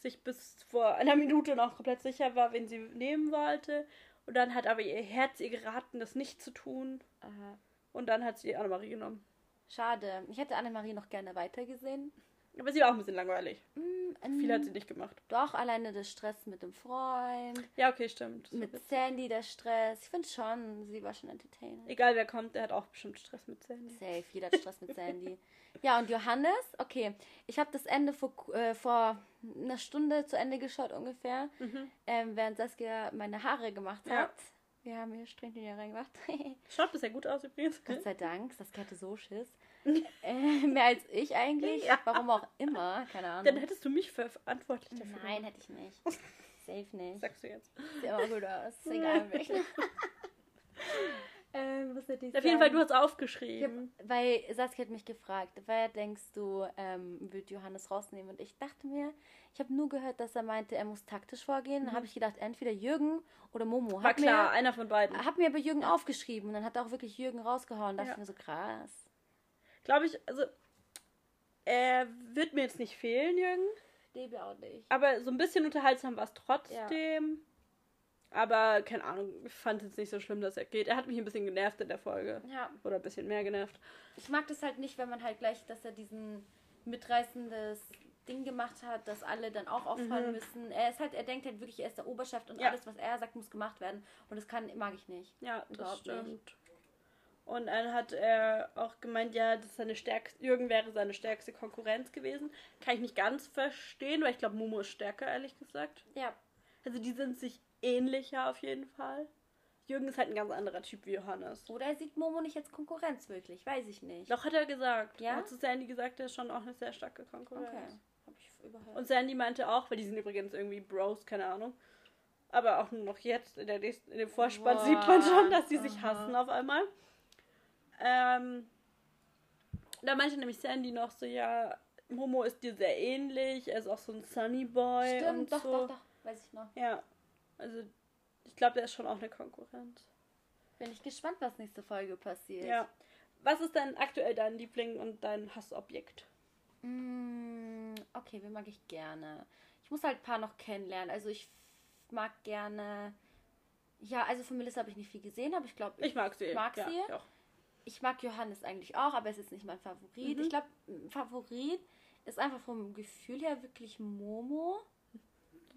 sich bis vor einer Minute noch komplett sicher war, wen sie nehmen wollte. Und dann hat aber ihr Herz ihr geraten, das nicht zu tun. Aha. Und dann hat sie Annemarie genommen. Schade. Ich hätte Annemarie noch gerne weitergesehen. Aber sie war auch ein bisschen langweilig. Mm, Viel hat sie nicht gemacht. Doch, alleine der Stress mit dem Freund. Ja, okay, stimmt. Mit. Sandy der Stress. Ich finde schon, sie war schon entertaining. Egal wer kommt, der hat auch bestimmt Stress mit Sandy. Safe, jeder hat Stress mit Sandy. Ja, und Johannes, okay. Ich habe das Ende vor, äh, vor einer Stunde zu Ende geschaut ungefähr, ähm, während Saskia meine Haare gemacht Ja. hat. Wir haben hier Strähnchen reingemacht. Schaut bisher gut aus übrigens. Gott sei Dank, Saskia hatte so Schiss. äh, mehr als ich eigentlich. Ja. Warum auch immer, keine Ahnung. Dann hättest du mich verantwortlich dafür. Nein, hätte ich nicht. Safe nicht. Sagst du jetzt. Sieht immer gut aus. Ist egal welchen. ähm, was hätte ich Auf jeden Fall, du hast Ich hab, aufgeschrieben. weil Saskia hat mich gefragt, wer denkst du, ähm, wird Johannes rausnehmen? Und ich dachte mir, ich habe nur gehört, dass er meinte, er muss taktisch vorgehen. Dann habe ich gedacht, entweder Jürgen oder Momo. Mhm. War Hab klar, Mir, einer von beiden. hab mir aber Jürgen aufgeschrieben und dann hat er auch wirklich Jürgen rausgehauen. Da dachte Ja. ich mir so, krass. Glaube ich, also. Er wird mir jetzt nicht fehlen, Jürgen. Debi auch nicht. Aber so ein bisschen unterhaltsam war es trotzdem. Aber keine Ahnung, ich fand es jetzt nicht so schlimm, dass er geht. Er hat mich ein bisschen genervt in der Folge. Ja, Oder ein bisschen mehr genervt. ich mag das halt nicht, wenn man halt gleich, dass er diesen mitreißendes Ding gemacht hat, dass alle dann auch auffahren müssen. Er ist halt, er denkt halt wirklich, er ist der Oberchef und Mhm. Ja. alles, was er sagt, muss gemacht werden. Und das kann, mag ich nicht. Ja, das stimmt. nicht. Und dann hat er auch gemeint, ja, dass seine stärkste, Jürgen wäre seine stärkste Konkurrenz gewesen. Kann ich nicht ganz verstehen, weil ich glaube, Momo ist stärker, ehrlich gesagt. Ja, Also die sind sich ähnlicher auf jeden Fall. Jürgen ist halt ein ganz anderer Typ wie Johannes. Oder er sieht Momo nicht als Konkurrenz wirklich, weiß ich nicht. Doch hat er gesagt. Ja? Er hat zu Sandy gesagt, er ist schon auch eine sehr starke Konkurrenz. Okay, hab ich überhört. Und Sandy meinte auch, weil die sind übrigens irgendwie Bros, keine Ahnung. Aber auch nur noch jetzt, in, der nächsten, in dem Vorspann Boah. sieht man schon, dass die sich Aha. hassen auf einmal. Ähm, da meinte nämlich Sandy noch so, ja, Momo ist dir sehr ähnlich, er ist auch so ein Sunny Boy und Stimmt, doch, so. doch, doch, weiß ich noch. Ja, also ich glaube, der ist schon auch eine Konkurrenz. Bin ich gespannt, was nächste Folge passiert. Ja. Was ist denn aktuell dein Liebling und dein Hassobjekt? Mm, okay, wen mag ich gerne? Ich muss halt ein paar noch kennenlernen. Also ich mag gerne. Ja, also von Melissa habe ich nicht viel gesehen, aber ich glaube, Ich mag sie. mag ja, sie. ich auch. Ich mag Johannes eigentlich auch, aber es ist nicht mein Favorit. Mhm. Ich glaube, Favorit ist einfach vom Gefühl her wirklich Momo.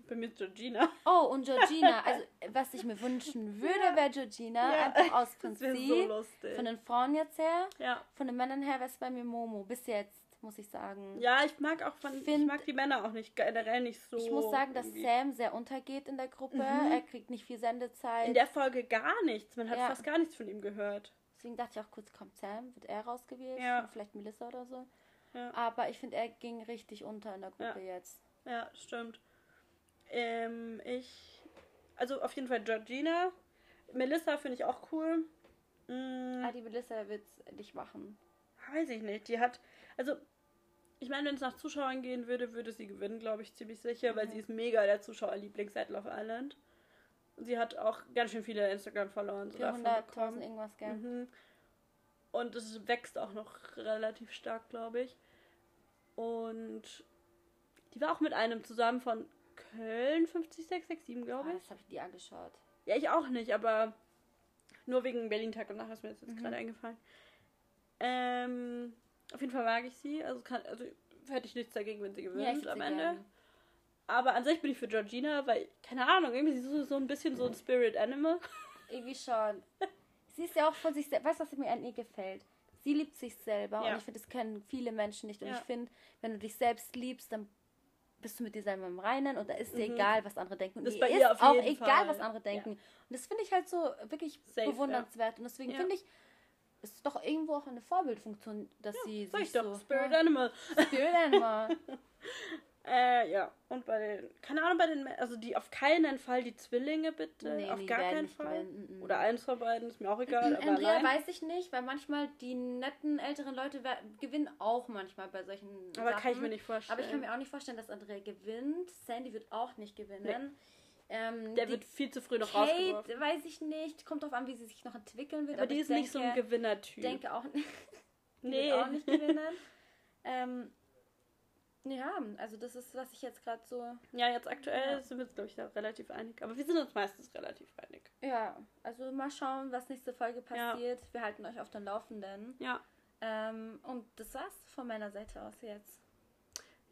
Bei mir ist Georgina. Oh, und Georgina. Also, was ich mir wünschen würde, wäre Georgina. Ja. Einfach aus Prinzip. so lustig. von den Frauen jetzt her. ja. Von den Männern her wäre es bei mir Momo. Bis jetzt, muss ich sagen. Ja, ich mag auch von. ich Find- mag die Männer auch nicht generell nicht so. Ich muss sagen, dass irgendwie. Sam sehr untergeht in der Gruppe. Mhm. Er kriegt nicht viel Sendezeit. In der Folge gar nichts. Man hat Ja. fast gar nichts von ihm gehört. Deswegen dachte ich auch kurz, kommt Sam, wird er rausgewählt? Ja. Vielleicht Melissa oder so. Ja. Aber ich finde, er ging richtig unter in der Gruppe jetzt. Ja, stimmt. Ähm, ich. Also auf jeden Fall Georgina. Melissa finde ich auch cool. Mm, Ah, die Melissa wird es nicht machen. weiß ich nicht. Die hat. Also. Ich meine, wenn es nach Zuschauern gehen würde, würde sie gewinnen, glaube ich, ziemlich sicher, weil Mhm. sie ist mega der Zuschauerliebling seit Love Island. Und sie hat auch ganz schön viele Instagram-Follower und so davon 400.000 bekommen. irgendwas, gell? Mhm. Und es wächst auch noch relativ stark, glaube ich. Und die war auch mit einem zusammen von Köln 50667, Ah, glaube ich. das habe ich dir angeschaut. Ja, ich auch nicht, aber nur wegen Berlin-Tag und Nacht ist mir das jetzt Mhm. gerade eingefallen. Ähm, auf jeden Fall mag ich sie. Also, kann, also hätte ich nichts dagegen, wenn sie gewinnt Ja, am Ende. gern. Aber an sich bin ich für Georgina, weil, keine Ahnung, irgendwie sie ist so, so ein bisschen so ein Spirit Animal. Irgendwie schon. Sie ist ja auch von sich selbst. Weißt du, was mir an ihr gefällt? Sie liebt sich selber Ja. und ich finde, das können viele Menschen nicht. Und Ja. ich finde, wenn du dich selbst liebst, dann bist du mit dir selber im Reinen und da ist dir Mhm. egal, was andere denken. Und Das ist bei ihr ist auf auch egal, Fall. was andere denken. Und das finde ich halt so wirklich Safe, bewundernswert. Und deswegen Ja. finde ich, es ist doch irgendwo auch eine Vorbildfunktion, dass sie sich ich doch, so... Spirit ja, Animal. Spirit Animal. Äh, ja. Und bei den, keine Ahnung, bei den, also die auf keinen Fall die Zwillinge bitte. Nee, auf die gar keinen Fall. gewinnen. Mhm. Oder eins von beiden, ist mir auch egal. aber Andrea weiß ich nicht, weil manchmal die netten älteren Leute gewinnen auch manchmal bei solchen aber Sachen. kann ich mir nicht vorstellen. Aber ich kann mir auch nicht vorstellen, dass Andrea gewinnt. Sandy wird auch nicht gewinnen. Ähm, Der die wird viel zu früh noch rausgeworfen. Kate weiß ich nicht. Kommt drauf an, wie sie sich noch entwickeln wird. Aber die ich ist nicht so ein denke- Gewinnertyp. denke auch nicht. die Nee. wird auch nicht gewinnen. ähm, ja, also das ist, was ich jetzt gerade so. Ja, jetzt aktuell Ja. sind wir uns, glaube ich, da relativ einig. Aber wir sind uns meistens relativ einig. Ja, also mal schauen, was nächste Folge Ja. passiert. Wir halten euch auf den Laufenden. Ja. Ähm, und das war's von meiner Seite aus jetzt.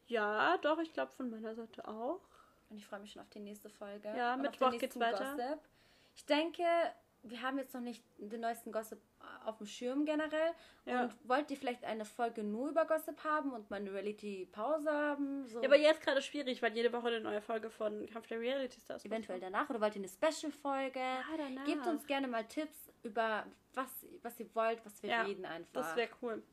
Ja, doch, ich glaube von meiner Seite auch. Und ich freue mich schon auf die nächste Folge. Ja, Mittwoch geht's weiter. Gossip. Ich denke, wir haben jetzt noch nicht den neuesten Gossip auf dem Schirm generell. Ja. Und wollt ihr vielleicht eine Folge nur über Gossip haben und mal eine Reality-Pause haben? So Ja, aber jetzt gerade schwierig, weil jede Woche eine neue Folge von Kampf der Reality Stars eventuell rauskommt. danach oder wollt ihr eine Special-Folge? Ja, danach. Gebt uns gerne mal Tipps über was, was ihr wollt, was wir Ja, reden einfach. Das wäre cool.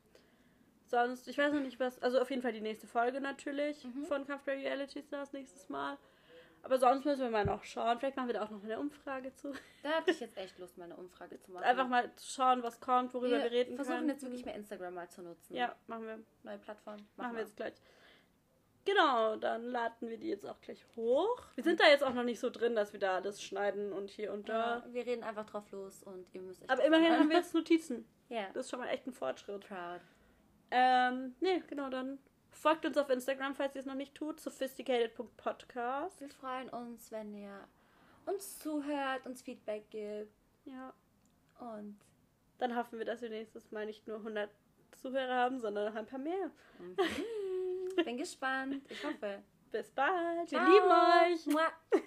Sonst, ich weiß noch nicht was, also auf jeden Fall die nächste Folge natürlich Mhm. von Kampf der Reality Stars nächstes Mal. Aber sonst müssen wir mal noch schauen. Vielleicht machen wir da auch noch eine Umfrage zu. Da hatte ich jetzt echt Lust, mal eine Umfrage zu machen. Einfach mal schauen, was kommt, worüber wir, wir reden versuchen können. jetzt wirklich mehr Instagram mal zu nutzen. Ja, machen wir. Neue Plattform. Machen wir jetzt gleich. Genau, dann laden wir die jetzt auch gleich hoch. Wir sind da jetzt auch noch nicht so drin, dass wir da alles schneiden und hier und da. Ja, wir reden einfach drauf los und ihr müsst euch Aber das immerhin haben wir jetzt Notizen. Ja, Das ist schon mal echt ein Fortschritt. proud. Ähm, nee, genau, dann folgt uns auf Instagram, falls ihr es noch nicht tut. Sophisticated.podcast. Wir freuen uns, wenn ihr uns zuhört, uns Feedback gibt Ja. und Dann hoffen wir, dass wir nächstes Mal nicht nur 100 Zuhörer haben, sondern noch ein paar mehr. bin gespannt. Ich hoffe. Bis bald. Wir Ciao. lieben euch. Mua.